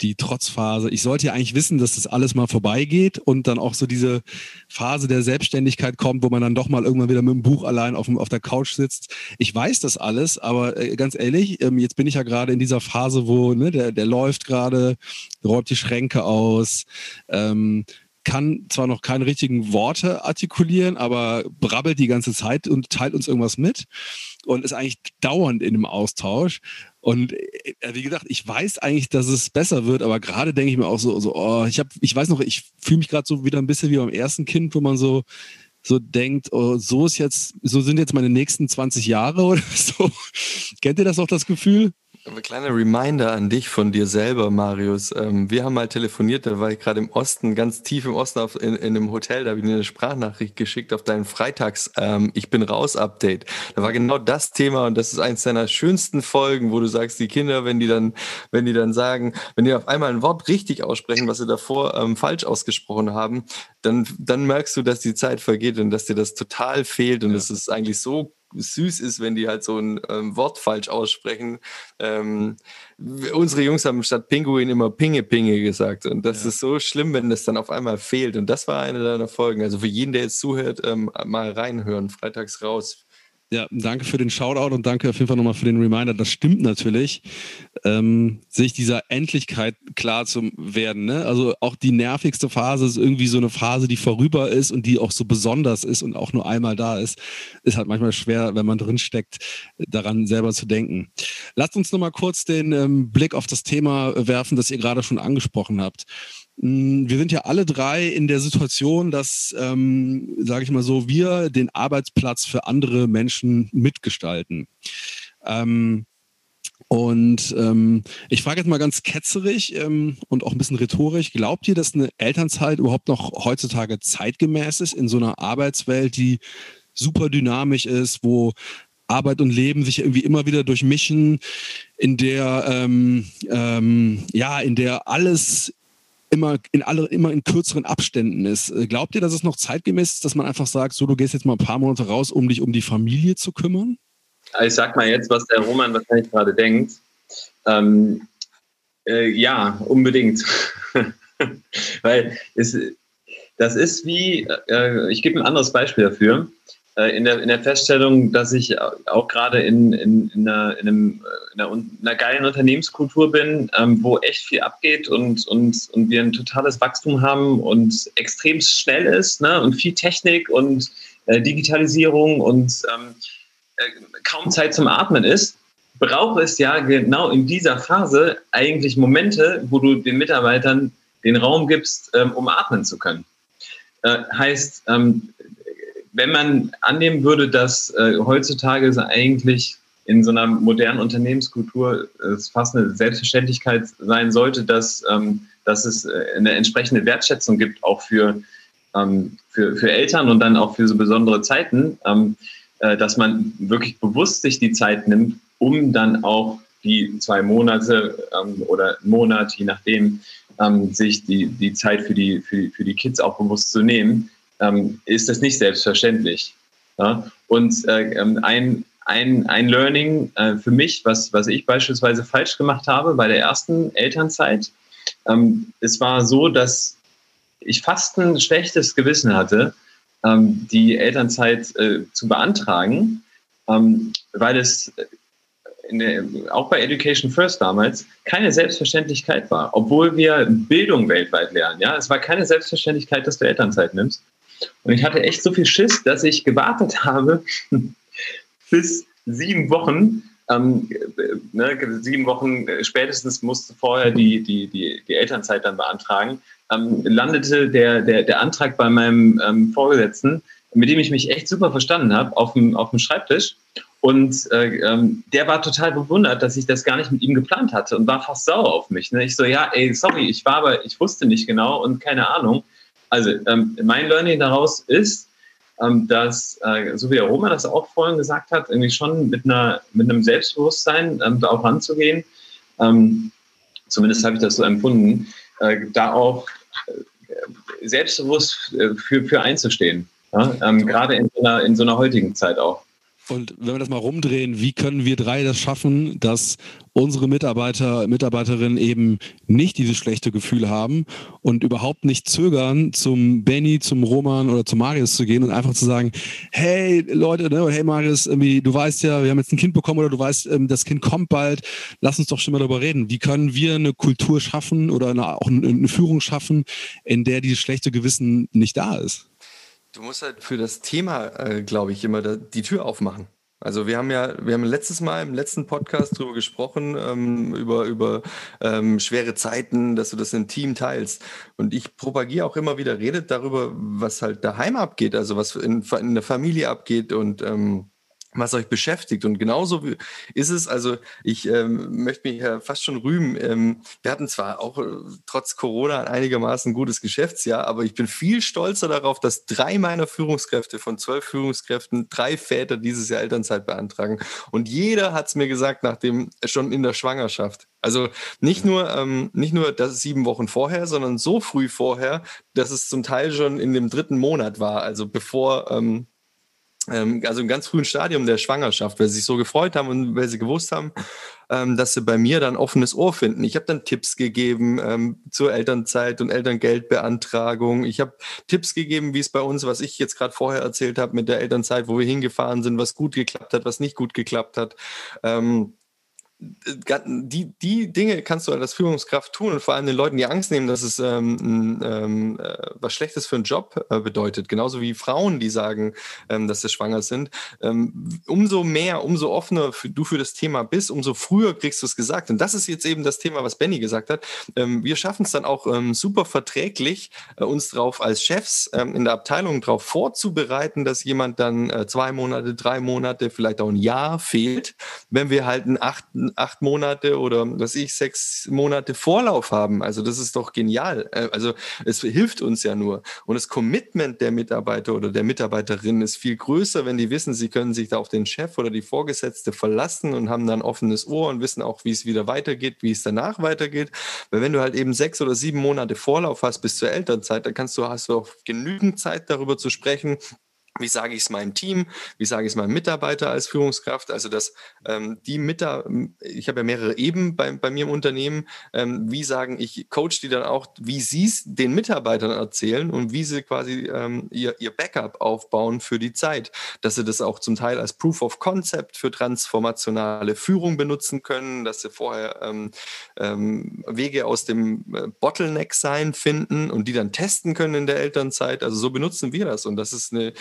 die Trotzphase, ich sollte ja eigentlich wissen, dass das alles mal vorbeigeht und dann auch so diese Phase der Selbstständigkeit kommt, wo man dann doch mal irgendwann wieder mit dem Buch allein auf, dem, auf der Couch sitzt. Ich weiß das alles, aber äh, ganz ehrlich, ähm, jetzt bin ich ja gerade in dieser Phase, wo ne, der, der läuft gerade, räumt die Schränke aus, ähm, kann zwar noch keine richtigen Worte artikulieren, aber brabbelt die ganze Zeit und teilt uns irgendwas mit und ist eigentlich dauernd in dem Austausch. Und äh, wie gesagt, ich weiß eigentlich, dass es besser wird, aber gerade denke ich mir auch so, so oh, ich habe, ich weiß noch, ich fühle mich gerade so wieder ein bisschen wie beim ersten Kind, wo man so so denkt, oh, so ist jetzt, so sind jetzt meine nächsten 20 Jahre oder so. Kennt ihr das auch, das Gefühl? Aber kleiner Reminder an dich von dir selber, Marius. Ähm, wir haben mal telefoniert, da war ich gerade im Osten, ganz tief im Osten auf, in, in einem Hotel, da habe ich dir eine Sprachnachricht geschickt auf deinen Freitags ähm, Ich bin raus Update. Da war genau das Thema und das ist eins deiner schönsten Folgen, wo du sagst, die Kinder, wenn die dann, wenn die dann sagen, wenn die auf einmal ein Wort richtig aussprechen, was sie davor ähm, falsch ausgesprochen haben, dann, dann merkst du, dass die Zeit vergeht und dass dir das total fehlt und es ja. ist eigentlich so süß ist, wenn die halt so ein ähm, Wort falsch aussprechen. Ähm, unsere Jungs haben statt Pinguin immer Pinge Pinge gesagt und das ja. ist so schlimm, wenn das dann auf einmal fehlt und das war eine deiner Folgen. Also für jeden, der jetzt zuhört, ähm, mal reinhören, freitags raus. Ja, danke für den Shoutout und danke auf jeden Fall nochmal für den Reminder. Das stimmt natürlich, ähm, sich dieser Endlichkeit klar zu werden. Ne? Also auch die nervigste Phase ist irgendwie so eine Phase, die vorüber ist und die auch so besonders ist und auch nur einmal da ist. Ist halt manchmal schwer, wenn man drin steckt, daran selber zu denken. Lasst uns nochmal kurz den ähm, Blick auf das Thema werfen, das ihr gerade schon angesprochen habt. Mm, wir sind ja alle drei in der Situation, dass, ähm, sage ich mal so, wir den Arbeitsplatz für andere Menschen mitgestalten. Ähm, und ähm, ich frage jetzt mal ganz ketzerig ähm, und auch ein bisschen rhetorisch, glaubt ihr, dass eine Elternzeit überhaupt noch heutzutage zeitgemäß ist in so einer Arbeitswelt, die super dynamisch ist, wo Arbeit und Leben sich irgendwie immer wieder durchmischen, in der ähm, ähm, ja, in der alles immer in alle, immer in kürzeren Abständen ist. Äh, glaubt ihr, dass es noch zeitgemäß ist, dass man einfach sagt, so, du gehst jetzt mal ein paar Monate raus, um dich um die Familie zu kümmern? Ich sag mal jetzt, was der Roman wahrscheinlich gerade denkt. Ähm, äh, ja, unbedingt. Weil es, das ist wie, äh, ich gebe ein anderes Beispiel dafür. Äh, in der, in der Feststellung, dass ich auch gerade in, in, in, einer, in, einem, in, einer, in einer geilen Unternehmenskultur bin, ähm, wo echt viel abgeht und, und, und wir ein totales Wachstum haben und extrem schnell ist ne? und viel Technik und äh, Digitalisierung und ähm, äh, kaum Zeit zum Atmen ist, braucht es ja genau in dieser Phase eigentlich Momente, wo du den Mitarbeitern den Raum gibst, ähm, um atmen zu können. Äh, heißt, ähm, wenn man annehmen würde, dass äh, heutzutage es eigentlich in so einer modernen Unternehmenskultur es fast eine Selbstverständlichkeit sein sollte, dass, ähm, dass es äh, eine entsprechende Wertschätzung gibt, auch für, ähm, für, für Eltern und dann auch für so besondere Zeiten, ähm, äh, dass man wirklich bewusst sich die Zeit nimmt, um dann auch die zwei Monate ähm, oder einen Monat, je nachdem, ähm, sich die, die Zeit für die, für, für die Kids auch bewusst zu nehmen ähm, ist das nicht selbstverständlich. Ja? Und äh, ähm, ein, ein, ein Learning äh, für mich, was, was ich beispielsweise falsch gemacht habe bei der ersten Elternzeit, ähm, es war so, dass ich fast ein schlechtes Gewissen hatte, ähm, die Elternzeit äh, zu beantragen, ähm, weil es der, auch bei Education First damals keine Selbstverständlichkeit war, obwohl wir Bildung weltweit lernen. Ja, es war keine Selbstverständlichkeit, dass du Elternzeit nimmst. Und ich hatte echt so viel Schiss, dass ich gewartet habe bis sieben Wochen. Ähm, ne, sieben Wochen spätestens musste vorher die, die, die, die Elternzeit dann beantragen. Ähm, landete der, der, der Antrag bei meinem ähm, Vorgesetzten, mit dem ich mich echt super verstanden habe, auf dem, auf dem Schreibtisch. Und äh, ähm, der war total bewundert, dass ich das gar nicht mit ihm geplant hatte und war fast sauer auf mich. Ne? Ich so, ja, ey, sorry, ich war aber, ich wusste nicht genau und keine Ahnung. Also ähm, mein Learning daraus ist, ähm, dass, äh, so wie der Roman das auch vorhin gesagt hat, irgendwie schon mit, einer, mit einem Selbstbewusstsein ähm, da auch ranzugehen. Ähm, zumindest habe ich das so empfunden, äh, da auch äh, selbstbewusst äh, für, für einzustehen. Ja? Ähm, gerade in so, einer, in so einer heutigen Zeit auch. Und wenn wir das mal rumdrehen, wie können wir drei das schaffen, dass unsere Mitarbeiter, Mitarbeiterinnen eben nicht dieses schlechte Gefühl haben und überhaupt nicht zögern, zum Benny, zum Roman oder zum Marius zu gehen und einfach zu sagen, hey Leute, ne, hey Marius, irgendwie, du weißt ja, wir haben jetzt ein Kind bekommen oder du weißt, ähm, das Kind kommt bald, lass uns doch schon mal darüber reden. Wie können wir eine Kultur schaffen oder eine, auch eine Führung schaffen, in der dieses schlechte Gewissen nicht da ist? Du musst halt für das Thema, äh, glaube ich, immer da, die Tür aufmachen. Also wir haben ja, wir haben letztes Mal im letzten Podcast darüber gesprochen, ähm, über, über ähm, schwere Zeiten, dass du das im Team teilst. Und ich propagiere auch immer wieder, redet darüber, was halt daheim abgeht, also was in, in der Familie abgeht und ähm, was euch beschäftigt. Und genauso ist es, also ich ähm, möchte mich ja fast schon rühmen. Ähm, wir hatten zwar auch äh, trotz Corona ein einigermaßen gutes Geschäftsjahr, aber ich bin viel stolzer darauf, dass drei meiner Führungskräfte von zwölf Führungskräften drei Väter dieses Jahr Elternzeit beantragen. Und jeder hat es mir gesagt, nachdem schon in der Schwangerschaft. Also nicht nur, ähm, nicht nur das sieben Wochen vorher, sondern so früh vorher, dass es zum Teil schon in dem dritten Monat war, also bevor ähm, also im ganz frühen Stadium der Schwangerschaft, weil sie sich so gefreut haben und weil sie gewusst haben, ähm, dass sie bei mir dann offenes Ohr finden. Ich habe dann Tipps gegeben ähm, zur Elternzeit und Elterngeldbeantragung. Ich habe Tipps gegeben, wie es bei uns, was ich jetzt gerade vorher erzählt habe mit der Elternzeit, wo wir hingefahren sind, was gut geklappt hat, was nicht gut geklappt hat. Ähm, die, die Dinge kannst du als Führungskraft tun und vor allem den Leuten die Angst nehmen, dass es ähm, ähm, äh, was Schlechtes für einen Job äh, bedeutet. Genauso wie Frauen, die sagen, ähm, dass sie schwanger sind. Ähm, umso mehr, umso offener für, du für das Thema bist, umso früher kriegst du es gesagt. Und das ist jetzt eben das Thema, was Benny gesagt hat. Ähm, wir schaffen es dann auch ähm, super verträglich, äh, uns drauf als Chefs in der Abteilung darauf vorzubereiten, dass jemand dann äh, zwei Monate, drei Monate, vielleicht auch ein Jahr fehlt, wenn wir halt einen achten acht Monate oder was ich, sechs Monate Vorlauf haben. Also das ist doch genial. Äh, also es hilft uns ja nur. Und das Commitment der Mitarbeiter oder der Mitarbeiterin ist viel größer, wenn die wissen, sie können sich da auf den Chef oder die Vorgesetzte verlassen und haben dann offenes Ohr und wissen auch, wie es wieder weitergeht, wie es danach weitergeht. Weil wenn du halt eben sechs oder sieben Monate Vorlauf hast bis zur Elternzeit, dann kannst du, hast du auch genügend Zeit darüber zu sprechen, wie sage ich es meinem Team? Wie sage ich es meinem Mitarbeiter als Führungskraft? Also, dass ähm, die Mitarbeiter, ich habe ja mehrere Eben bei, bei mir im Unternehmen, ähm, wie sagen, ich coach die dann auch, wie sie es den Mitarbeitern erzählen und wie sie quasi ähm, ihr, ihr Backup aufbauen für die Zeit. Dass sie das auch zum Teil als Proof of Concept für transformationale Führung benutzen können, dass sie vorher ähm, ähm, Wege aus dem äh, Bottleneck sein finden und die dann testen können in der Elternzeit. Also so benutzen wir das und das ist eine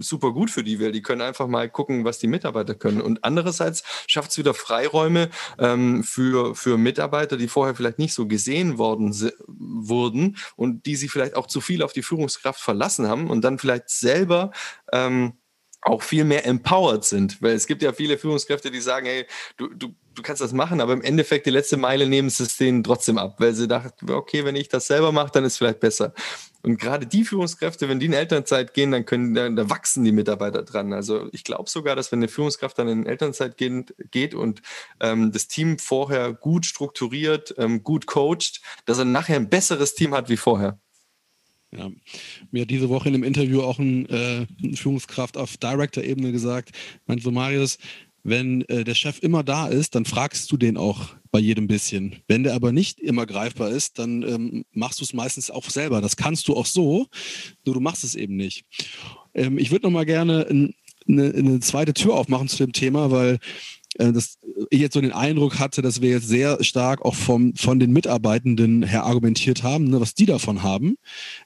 super gut für die, weil die können einfach mal gucken, was die Mitarbeiter können. Und andererseits schafft es wieder Freiräume ähm, für, für Mitarbeiter, die vorher vielleicht nicht so gesehen worden wurden und die sich vielleicht auch zu viel auf die Führungskraft verlassen haben und dann vielleicht selber ähm, auch viel mehr empowered sind. Weil es gibt ja viele Führungskräfte, die sagen, hey, du, du, du kannst das machen, aber im Endeffekt die letzte Meile nehmen sie es denen trotzdem ab, weil sie dachten, okay, wenn ich das selber mache, dann ist es vielleicht besser. Und gerade die Führungskräfte, wenn die in Elternzeit gehen, dann können, da, da wachsen die Mitarbeiter dran. Also ich glaube sogar, dass wenn eine Führungskraft dann in Elternzeit geht, geht und ähm, das Team vorher gut strukturiert, ähm, gut coacht, dass er nachher ein besseres Team hat wie vorher. Ja. Mir hat diese Woche in einem Interview auch ein, äh, Führungskraft auf Director-Ebene gesagt, meint so Marius, wenn äh, der Chef immer da ist, dann fragst du den auch bei jedem bisschen. Wenn der aber nicht immer greifbar ist, dann ähm, machst du es meistens auch selber. Das kannst du auch so, nur du machst es eben nicht. Ähm, ich würde noch mal gerne eine, eine zweite Tür aufmachen zu dem Thema, weil dass ich jetzt so den Eindruck hatte, dass wir jetzt sehr stark auch vom, von den Mitarbeitenden her argumentiert haben, ne, was die davon haben.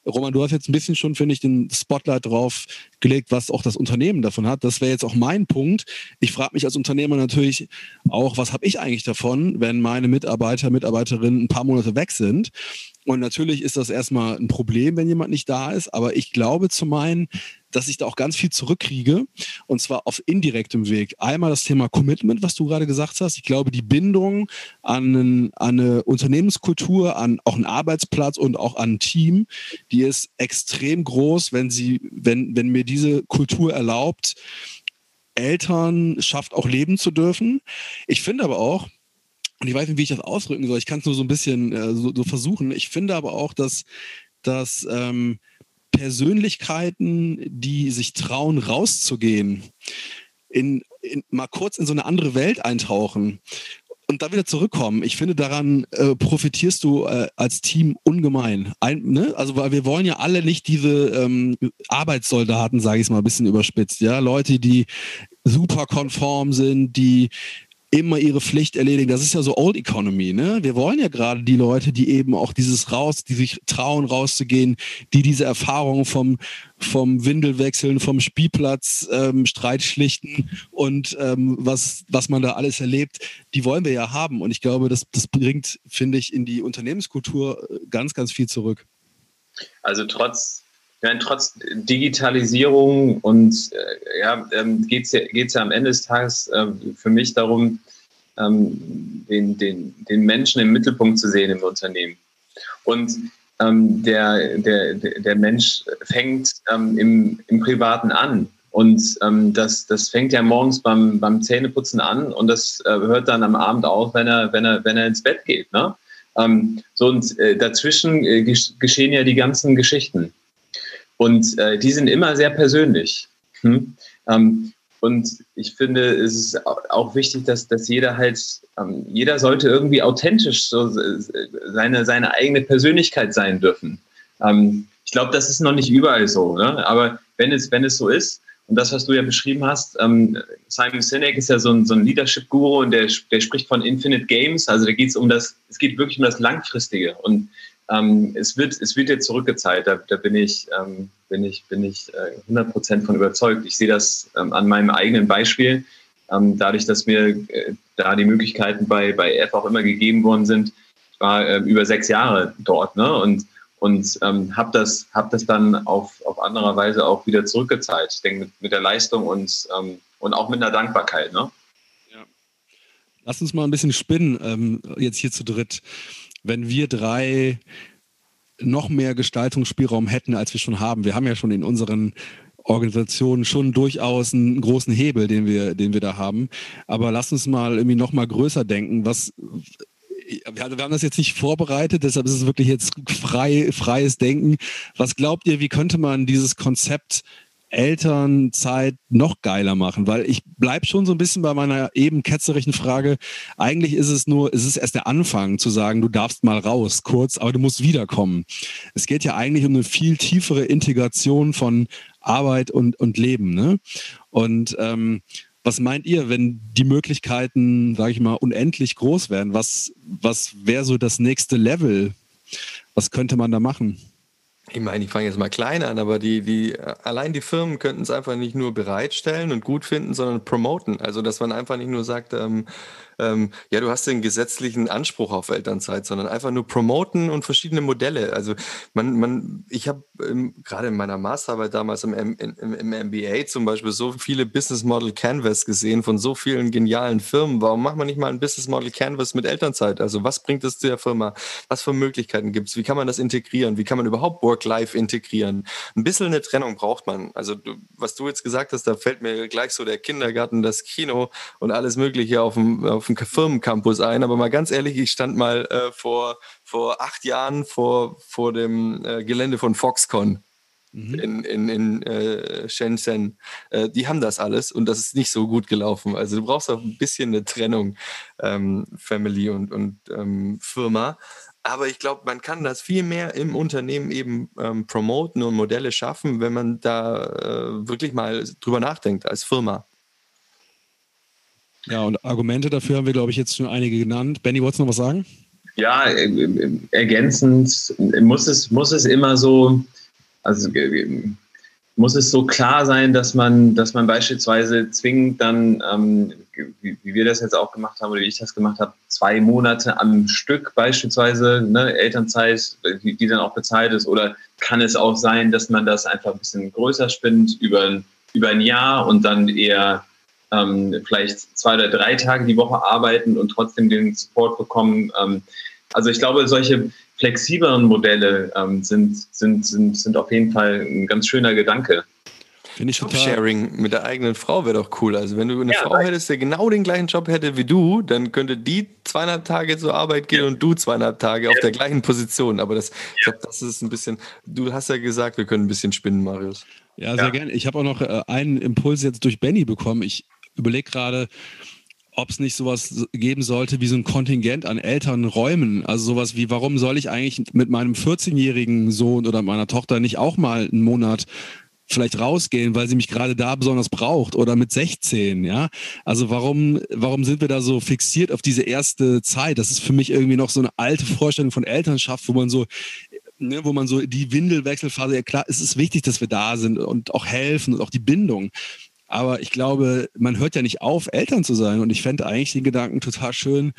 Roman, du hast jetzt ein bisschen schon, finde ich, den Spotlight drauf gelegt, was auch das Unternehmen davon hat. Das wäre jetzt auch mein Punkt. Ich frage mich als Unternehmer natürlich auch, was habe ich eigentlich davon, wenn meine Mitarbeiter, Mitarbeiterinnen ein paar Monate weg sind? Und natürlich ist das erstmal ein Problem, wenn jemand nicht da ist. Aber ich glaube zu meinen, dass ich da auch ganz viel zurückkriege. Und zwar auf indirektem Weg. Einmal das Thema Commitment, was du gerade gesagt hast. Ich glaube, die Bindung an, an eine Unternehmenskultur, an auch einen Arbeitsplatz und auch an ein Team, die ist extrem groß, wenn sie, wenn, wenn mir diese Kultur erlaubt, Eltern schafft auch leben zu dürfen. Ich finde aber auch, und ich weiß nicht, wie ich das ausdrücken soll. Ich kann es nur so ein bisschen äh, so, so, versuchen. Ich finde aber auch, dass, dass ähm, Persönlichkeiten, die sich trauen, rauszugehen, in, in, mal kurz in so eine andere Welt eintauchen und da wieder zurückkommen. Ich finde, daran äh, profitierst du äh, als Team ungemein. Ein, ne? Also, weil wir wollen ja alle nicht diese ähm, Arbeitssoldaten, sage ich mal ein bisschen überspitzt, ja, Leute, die super konform sind, die immer ihre Pflicht erledigen. Das ist ja so Old Economy, ne? Wir wollen ja gerade die Leute, die eben auch dieses raus, die sich trauen rauszugehen, die diese Erfahrung vom vom Windelwechseln, vom Spielplatz, ähm, Streit und ähm, was was man da alles erlebt, die wollen wir ja haben. Und ich glaube, das das bringt, finde ich, in die Unternehmenskultur äh, ganz ganz viel zurück. Also trotz meine, trotz Digitalisierung und äh, ja, ähm, geht es ja, geht's ja am Ende des Tages äh, für mich darum, ähm, den, den, den Menschen im Mittelpunkt zu sehen im Unternehmen. Und ähm, der, der, der Mensch fängt ähm, im, im Privaten an. Und ähm, das, das fängt ja morgens beim, beim Zähneputzen an und das äh, hört dann am Abend auf, wenn er, wenn er, wenn er ins Bett geht. Ne? Ähm, so und äh, dazwischen äh, geschehen ja die ganzen Geschichten. Und äh, die sind immer sehr persönlich. Hm? Ähm, und ich finde, es ist auch wichtig, dass, dass jeder halt, ähm, jeder sollte irgendwie authentisch so seine, seine eigene Persönlichkeit sein dürfen. Ähm, ich glaube, das ist noch nicht überall so. Ne? Aber wenn es, wenn es so ist, und das, was du ja beschrieben hast, ähm, Simon Sinek ist ja so ein, so ein Leadership-Guru und der, der spricht von Infinite Games. Also da geht es um das, es geht wirklich um das Langfristige. Und ähm, es, wird, es wird jetzt zurückgezahlt. Da, da bin ich, ähm, bin ich, bin ich äh, 100 von überzeugt. Ich sehe das ähm, an meinem eigenen Beispiel. Ähm, dadurch, dass mir äh, da die Möglichkeiten bei, bei F auch immer gegeben worden sind. Ich war äh, über sechs Jahre dort ne? und, und ähm, habe das, hab das dann auf, auf andere Weise auch wieder zurückgezahlt. Ich denke, mit, mit der Leistung und, ähm, und auch mit einer Dankbarkeit. Ne? Lass uns mal ein bisschen spinnen, ähm, jetzt hier zu dritt wenn wir drei noch mehr Gestaltungsspielraum hätten, als wir schon haben. Wir haben ja schon in unseren Organisationen schon durchaus einen großen Hebel, den wir, den wir da haben. Aber lass uns mal irgendwie noch mal größer denken. Was, wir haben das jetzt nicht vorbereitet, deshalb ist es wirklich jetzt frei, freies Denken. Was glaubt ihr, wie könnte man dieses Konzept Elternzeit noch geiler machen, weil ich bleibe schon so ein bisschen bei meiner eben ketzerischen Frage. Eigentlich ist es nur, es ist erst der Anfang zu sagen, du darfst mal raus, kurz, aber du musst wiederkommen. Es geht ja eigentlich um eine viel tiefere Integration von Arbeit und, und Leben. Ne? Und ähm, was meint ihr, wenn die Möglichkeiten, sage ich mal, unendlich groß werden? Was, was wäre so das nächste Level? Was könnte man da machen? Ich meine, ich fange jetzt mal klein an, aber die, die, allein die Firmen könnten es einfach nicht nur bereitstellen und gut finden, sondern promoten. Also, dass man einfach nicht nur sagt, ähm, ähm, ja, du hast den gesetzlichen Anspruch auf Elternzeit, sondern einfach nur promoten und verschiedene Modelle. Also man, man, ich habe gerade in meiner Masterarbeit damals im, im, im, MBA zum Beispiel so viele Business Model Canvas gesehen von so vielen genialen Firmen. Warum macht man nicht mal ein Business Model Canvas mit Elternzeit? Also was bringt es der Firma? Was für Möglichkeiten gibt es? Wie kann man das integrieren? Wie kann man überhaupt Work-Life integrieren? Ein bisschen eine Trennung braucht man. Also du, was du jetzt gesagt hast, da fällt mir gleich so der Kindergarten, das Kino und alles Mögliche auf dem, auf auf dem Firmencampus ein. Aber mal ganz ehrlich, ich stand mal äh, vor, vor acht Jahren vor, vor dem äh, Gelände von Foxconn mhm. in, in, in äh, Shenzhen. Äh, die haben das alles und das ist nicht so gut gelaufen. Also du brauchst auch ein bisschen eine Trennung, ähm, Family und, und ähm, Firma. Aber ich glaube, man kann das viel mehr im Unternehmen eben ähm, promoten und Modelle schaffen, wenn man da äh, wirklich mal drüber nachdenkt als Firma. Ja, und Argumente dafür haben wir, glaube ich, jetzt schon einige genannt. Benny, wolltest du noch was sagen? Ja, äh, äh, ergänzend muss es, muss es immer so, also äh, muss es so klar sein, dass man, dass man beispielsweise zwingend dann, ähm, wie, wie, wir das jetzt auch gemacht haben oder wie ich das gemacht habe, zwei Monate am Stück beispielsweise, ne, Elternzeit, die, die dann auch bezahlt ist, oder kann es auch sein, dass man das einfach ein bisschen größer spinnt über, über ein Jahr und dann eher ähm, vielleicht zwei oder drei Tage die Woche arbeiten und trotzdem den Support bekommen. Ähm, also ich glaube, solche flexibleren Modelle ähm, sind, sind, sind, sind auf jeden Fall ein ganz schöner Gedanke. Finde ich total. Sharing mit der eigenen Frau wäre doch cool. Also wenn du eine ja, Frau hättest, der genau den gleichen Job hätte wie du, dann könnte die zweieinhalb Tage zur Arbeit gehen ja. und du zweieinhalb Tage ja. auf der gleichen Position. Aber das, ich glaube, das ist ein bisschen. Du hast ja gesagt, wir können ein bisschen spinnen, Marius. Ja, sehr gerne. Ich habe auch noch äh, einen Impuls jetzt durch Benny bekommen. Ich überlege gerade, ob es nicht sowas geben sollte wie so ein Kontingent an Elternräumen. Also sowas wie, warum soll ich eigentlich mit meinem 14-jährigen Sohn oder meiner Tochter nicht auch mal einen Monat vielleicht rausgehen, weil sie mich gerade da besonders braucht oder mit 16, ja? Also warum, warum sind wir da so fixiert auf diese erste Zeit? Das ist für mich irgendwie noch so eine alte Vorstellung von Elternschaft, wo man so, ne, wo man so die Windelwechselphase, ja klar, es ist wichtig, dass wir da sind und auch helfen und auch die Bindung. Aber ich glaube, man hört ja nicht auf, Eltern zu sein. Und ich fände eigentlich den Gedanken total schön,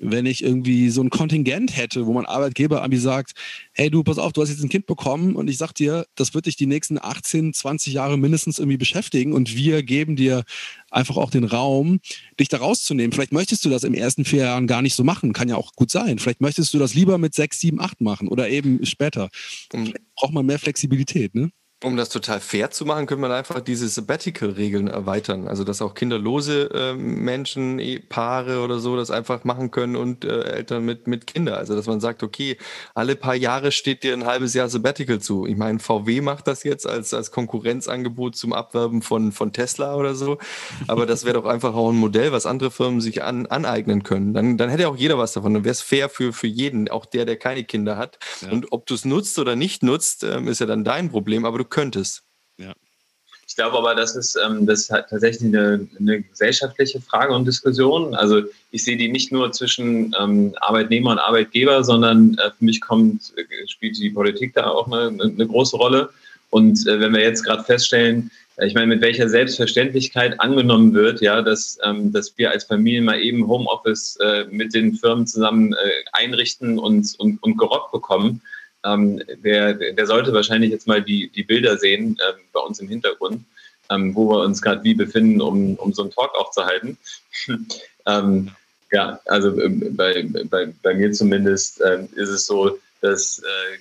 wenn ich irgendwie so ein Kontingent hätte, wo mein Arbeitgeber irgendwie sagt, hey du, pass auf, du hast jetzt ein Kind bekommen und ich sag dir, das wird dich die nächsten 18, 20 Jahre mindestens irgendwie beschäftigen und wir geben dir einfach auch den Raum, dich da rauszunehmen. Vielleicht möchtest du das im ersten vier Jahren gar nicht so machen, kann ja auch gut sein. Vielleicht möchtest du das lieber mit sechs, sieben, acht machen oder eben später. Vielleicht braucht man mehr Flexibilität, ne? Um das total fair zu machen, könnte man einfach diese Sabbatical-Regeln erweitern. Also, dass auch kinderlose äh, Menschen, Paare oder so das einfach machen können und äh, Eltern mit, mit Kindern. Also, dass man sagt, okay, alle paar Jahre steht dir ein halbes Jahr Sabbatical zu. Ich meine, VW macht das jetzt als, als Konkurrenzangebot zum Abwerben von, von Tesla oder so. Aber das wäre doch einfach auch ein Modell, was andere Firmen sich an, aneignen können. Dann, dann hätte auch jeder was davon. Dann wäre es fair für, für jeden, auch der, der keine Kinder hat. Ja. Und ob du es nutzt oder nicht nutzt, ähm, ist ja dann dein Problem. Aber du könntest. Ja. Ich glaube aber, das ist, ähm, das ist halt tatsächlich eine, eine, gesellschaftliche Frage und Diskussion. Also ich sehe die nicht nur zwischen ähm, Arbeitnehmer und Arbeitgeber, sondern äh, für mich kommt, äh, spielt die Politik da auch eine, eine große Rolle. Und äh, wenn wir jetzt gerade feststellen, äh, ich meine, mit welcher Selbstverständlichkeit angenommen wird, ja, dass, ähm, dass wir als Familie mal eben Homeoffice äh, mit den Firmen zusammen äh, einrichten und, und, und gerockt bekommen, ähm, der, der sollte wahrscheinlich jetzt mal die, die Bilder sehen äh, bei uns im Hintergrund, ähm, wo wir uns gerade wie befinden, um, um so einen Talk aufzuhalten. ähm, ja, also äh, bei, bei, bei mir zumindest äh, ist es so, dass, äh,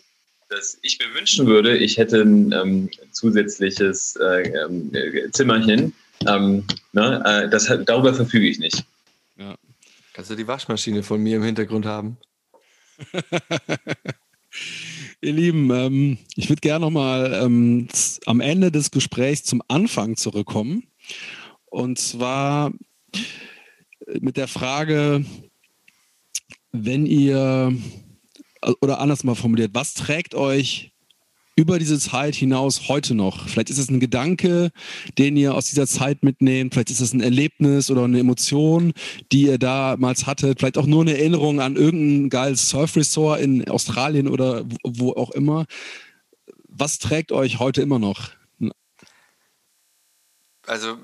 dass ich mir wünschen würde, ich hätte ein ähm, zusätzliches äh, ähm, Zimmerchen. Ähm, ne, äh, das, darüber verfüge ich nicht. Ja. Kannst du die Waschmaschine von mir im Hintergrund haben? Ihr Lieben, ähm, ich würde gerne nochmal ähm, am Ende des Gesprächs zum Anfang zurückkommen. Und zwar äh, mit der Frage, wenn ihr, oder anders mal formuliert, was trägt euch über diese Zeit hinaus heute noch? Vielleicht ist es ein Gedanke, den ihr aus dieser Zeit mitnehmt. Vielleicht ist es ein Erlebnis oder eine Emotion, die ihr damals hattet. Vielleicht auch nur eine Erinnerung an irgendein geiles Surfresort in Australien oder wo auch immer. Was trägt euch heute immer noch? Also,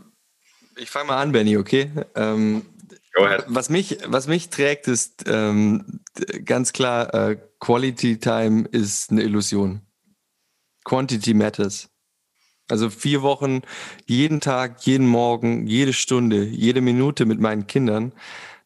ich fange mal an, Benny, okay? Ähm, was, mich, was mich trägt, ist ähm, ganz klar, äh, Quality Time ist eine Illusion. Quantity matters. Also vier Wochen, jeden Tag, jeden Morgen, jede Stunde, jede Minute mit meinen Kindern.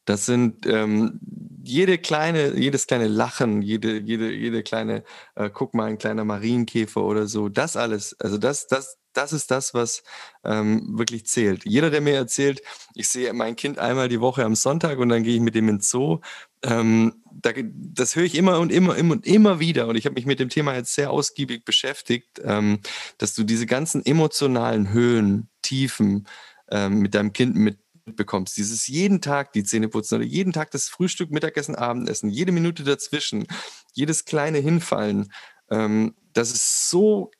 Das sind ähm, jede kleine, jedes kleine Lachen, jede, jede, jede kleine, äh, guck mal, ein kleiner Marienkäfer oder so. Das alles, also das, das, das ist das, was ähm, wirklich zählt. Jeder, der mir erzählt, ich sehe mein Kind einmal die Woche am Sonntag und dann gehe ich mit dem ins Zoo, ähm, da, das höre ich immer und immer, immer und immer wieder. Und ich habe mich mit dem Thema jetzt sehr ausgiebig beschäftigt, ähm, dass du diese ganzen emotionalen Höhen, Tiefen ähm, mit deinem Kind mitbekommst. Dieses jeden Tag die Zähne putzen oder jeden Tag das Frühstück, Mittagessen, Abendessen, jede Minute dazwischen, jedes kleine Hinfallen. Ähm, das ist so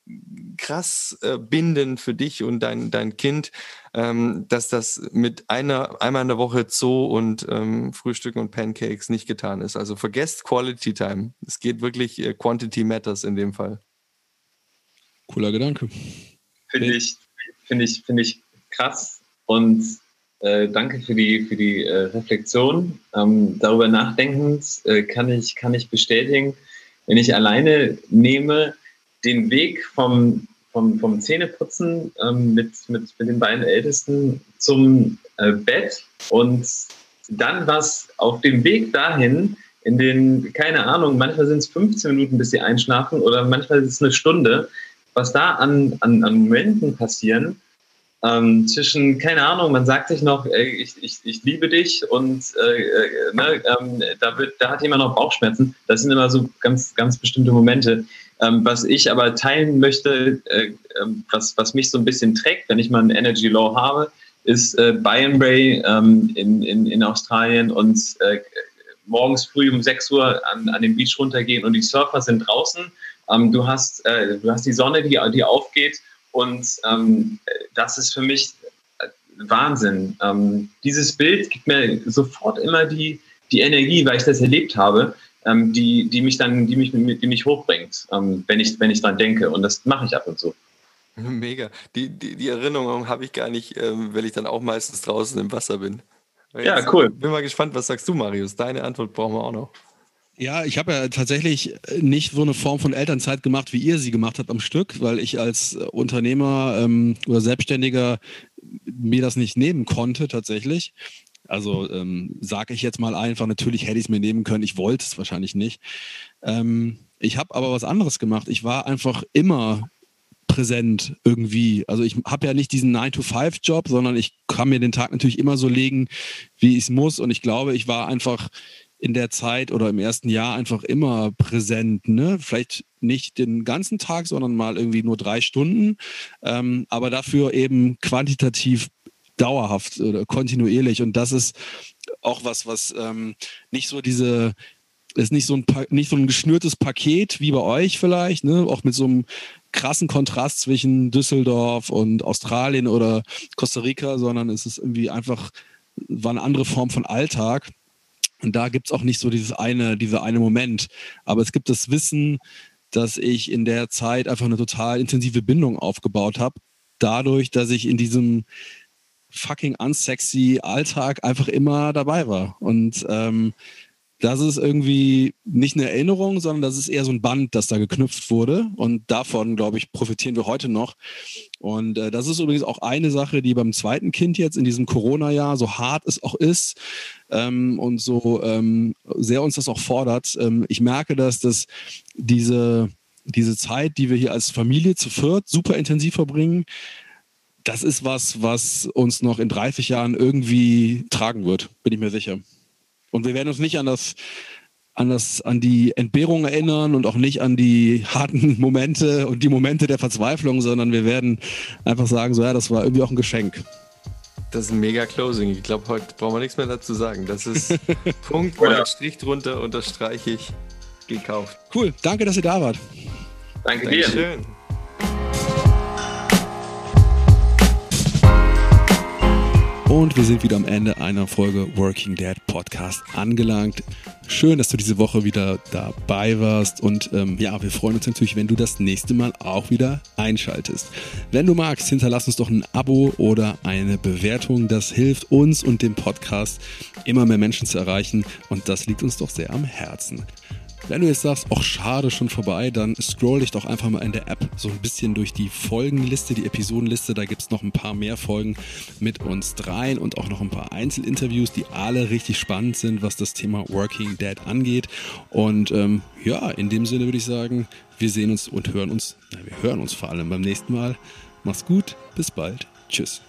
krass äh, bindend für dich und dein, dein Kind, ähm, dass das mit einer, einmal in der Woche Zoo und ähm, Frühstücken und Pancakes nicht getan ist. Also vergesst Quality Time. Es geht wirklich, äh, Quantity Matters in dem Fall. Cooler Gedanke. Finde ich, finde ich, finde ich krass und äh, danke für die, für die äh, Reflexion. Ähm, darüber nachdenkend äh, kann, ich, kann ich bestätigen, wenn ich alleine nehme, den Weg vom, vom, vom Zähneputzen ähm, mit, mit, mit den beiden Ältesten zum äh, Bett und dann was auf dem Weg dahin, in den, keine Ahnung, manchmal sind es 15 Minuten, bis sie einschlafen oder manchmal ist es eine Stunde, was da an, an, an Momenten passieren, ähm, zwischen, keine Ahnung, man sagt sich noch, ey, ich, ich, ich liebe dich und äh, äh, ne, ähm, da, wird, da hat jemand noch Bauchschmerzen. Das sind immer so ganz, ganz bestimmte Momente. Ähm, was ich aber teilen möchte, äh, ähm, was, was mich so ein bisschen trägt, wenn ich mal ein Energy Low habe, ist äh, Byron Bay ähm, in, in, in Australien und äh, morgens früh um 6 Uhr an, an den Beach runtergehen und die Surfer sind draußen. Ähm, du, hast, äh, du hast die Sonne, die, die aufgeht und ähm, das ist für mich äh, Wahnsinn. Ähm, dieses Bild gibt mir sofort immer die, die Energie, weil ich das erlebt habe ähm, die, die mich dann, die mich, die mich hochbringt, ähm, wenn ich, wenn ich dran denke. Und das mache ich ab und zu. Mega. Die, die, die Erinnerung habe ich gar nicht, ähm, weil ich dann auch meistens draußen im Wasser bin. Jetzt ja, cool. Bin mal gespannt, was sagst du, Marius? Deine Antwort brauchen wir auch noch. Ja, ich habe ja tatsächlich nicht so eine Form von Elternzeit gemacht, wie ihr sie gemacht habt am Stück, weil ich als Unternehmer ähm, oder Selbstständiger mir das nicht nehmen konnte tatsächlich. Also ähm, sage ich jetzt mal einfach, natürlich hätte ich es mir nehmen können, ich wollte es wahrscheinlich nicht. Ähm, ich habe aber was anderes gemacht. Ich war einfach immer präsent irgendwie. Also ich habe ja nicht diesen 9-to-5-Job, sondern ich kann mir den Tag natürlich immer so legen, wie ich es muss. Und ich glaube, ich war einfach in der Zeit oder im ersten Jahr einfach immer präsent. Ne? Vielleicht nicht den ganzen Tag, sondern mal irgendwie nur drei Stunden, ähm, aber dafür eben quantitativ dauerhaft oder kontinuierlich. Und das ist auch was, was ähm, nicht so diese ist nicht so ein nicht so ein geschnürtes Paket wie bei euch vielleicht, ne? Auch mit so einem krassen Kontrast zwischen Düsseldorf und Australien oder Costa Rica, sondern es ist irgendwie einfach war eine andere Form von Alltag. Und da gibt es auch nicht so dieses eine, dieser eine Moment. Aber es gibt das Wissen, dass ich in der Zeit einfach eine total intensive Bindung aufgebaut habe. Dadurch, dass ich in diesem fucking unsexy Alltag einfach immer dabei war. Und ähm, das ist irgendwie nicht eine Erinnerung, sondern das ist eher so ein Band, das da geknüpft wurde. Und davon, glaube ich, profitieren wir heute noch. Und äh, das ist übrigens auch eine Sache, die beim zweiten Kind jetzt in diesem Corona-Jahr, so hart es auch ist ähm, und so ähm, sehr uns das auch fordert, ähm, ich merke, dass das diese, diese Zeit, die wir hier als Familie zu viert super intensiv verbringen, das ist was, was uns noch in 30 Jahren irgendwie tragen wird, bin ich mir sicher. Und wir werden uns nicht an das, an das, an die Entbehrung erinnern und auch nicht an die harten Momente und die Momente der Verzweiflung, sondern wir werden einfach sagen, so ja, das war irgendwie auch ein Geschenk. Das ist ein mega Closing. Ich glaube, heute brauchen wir nichts mehr dazu sagen. Das ist Punkt, ja. Strich drunter, unterstreiche ich, gekauft. Cool, danke, dass ihr da wart. Danke dir. Und wir sind wieder am Ende einer Folge Working Dad Podcast angelangt. Schön, dass du diese Woche wieder dabei warst. Und ähm, ja, wir freuen uns natürlich, wenn du das nächste Mal auch wieder einschaltest. Wenn du magst, hinterlass uns doch ein Abo oder eine Bewertung. Das hilft uns und dem Podcast, immer mehr Menschen zu erreichen. Und das liegt uns doch sehr am Herzen. Wenn du jetzt sagst, ach schade, schon vorbei, dann scroll dich doch einfach mal in der App so ein bisschen durch die Folgenliste, die Episodenliste. Da gibt es noch ein paar mehr Folgen mit uns dreien und auch noch ein paar Einzelinterviews, die alle richtig spannend sind, was das Thema Working Dad angeht. Und ähm, ja, in dem Sinne würde ich sagen, wir sehen uns und hören uns, na, wir hören uns vor allem beim nächsten Mal. Mach's gut, bis bald. Tschüss.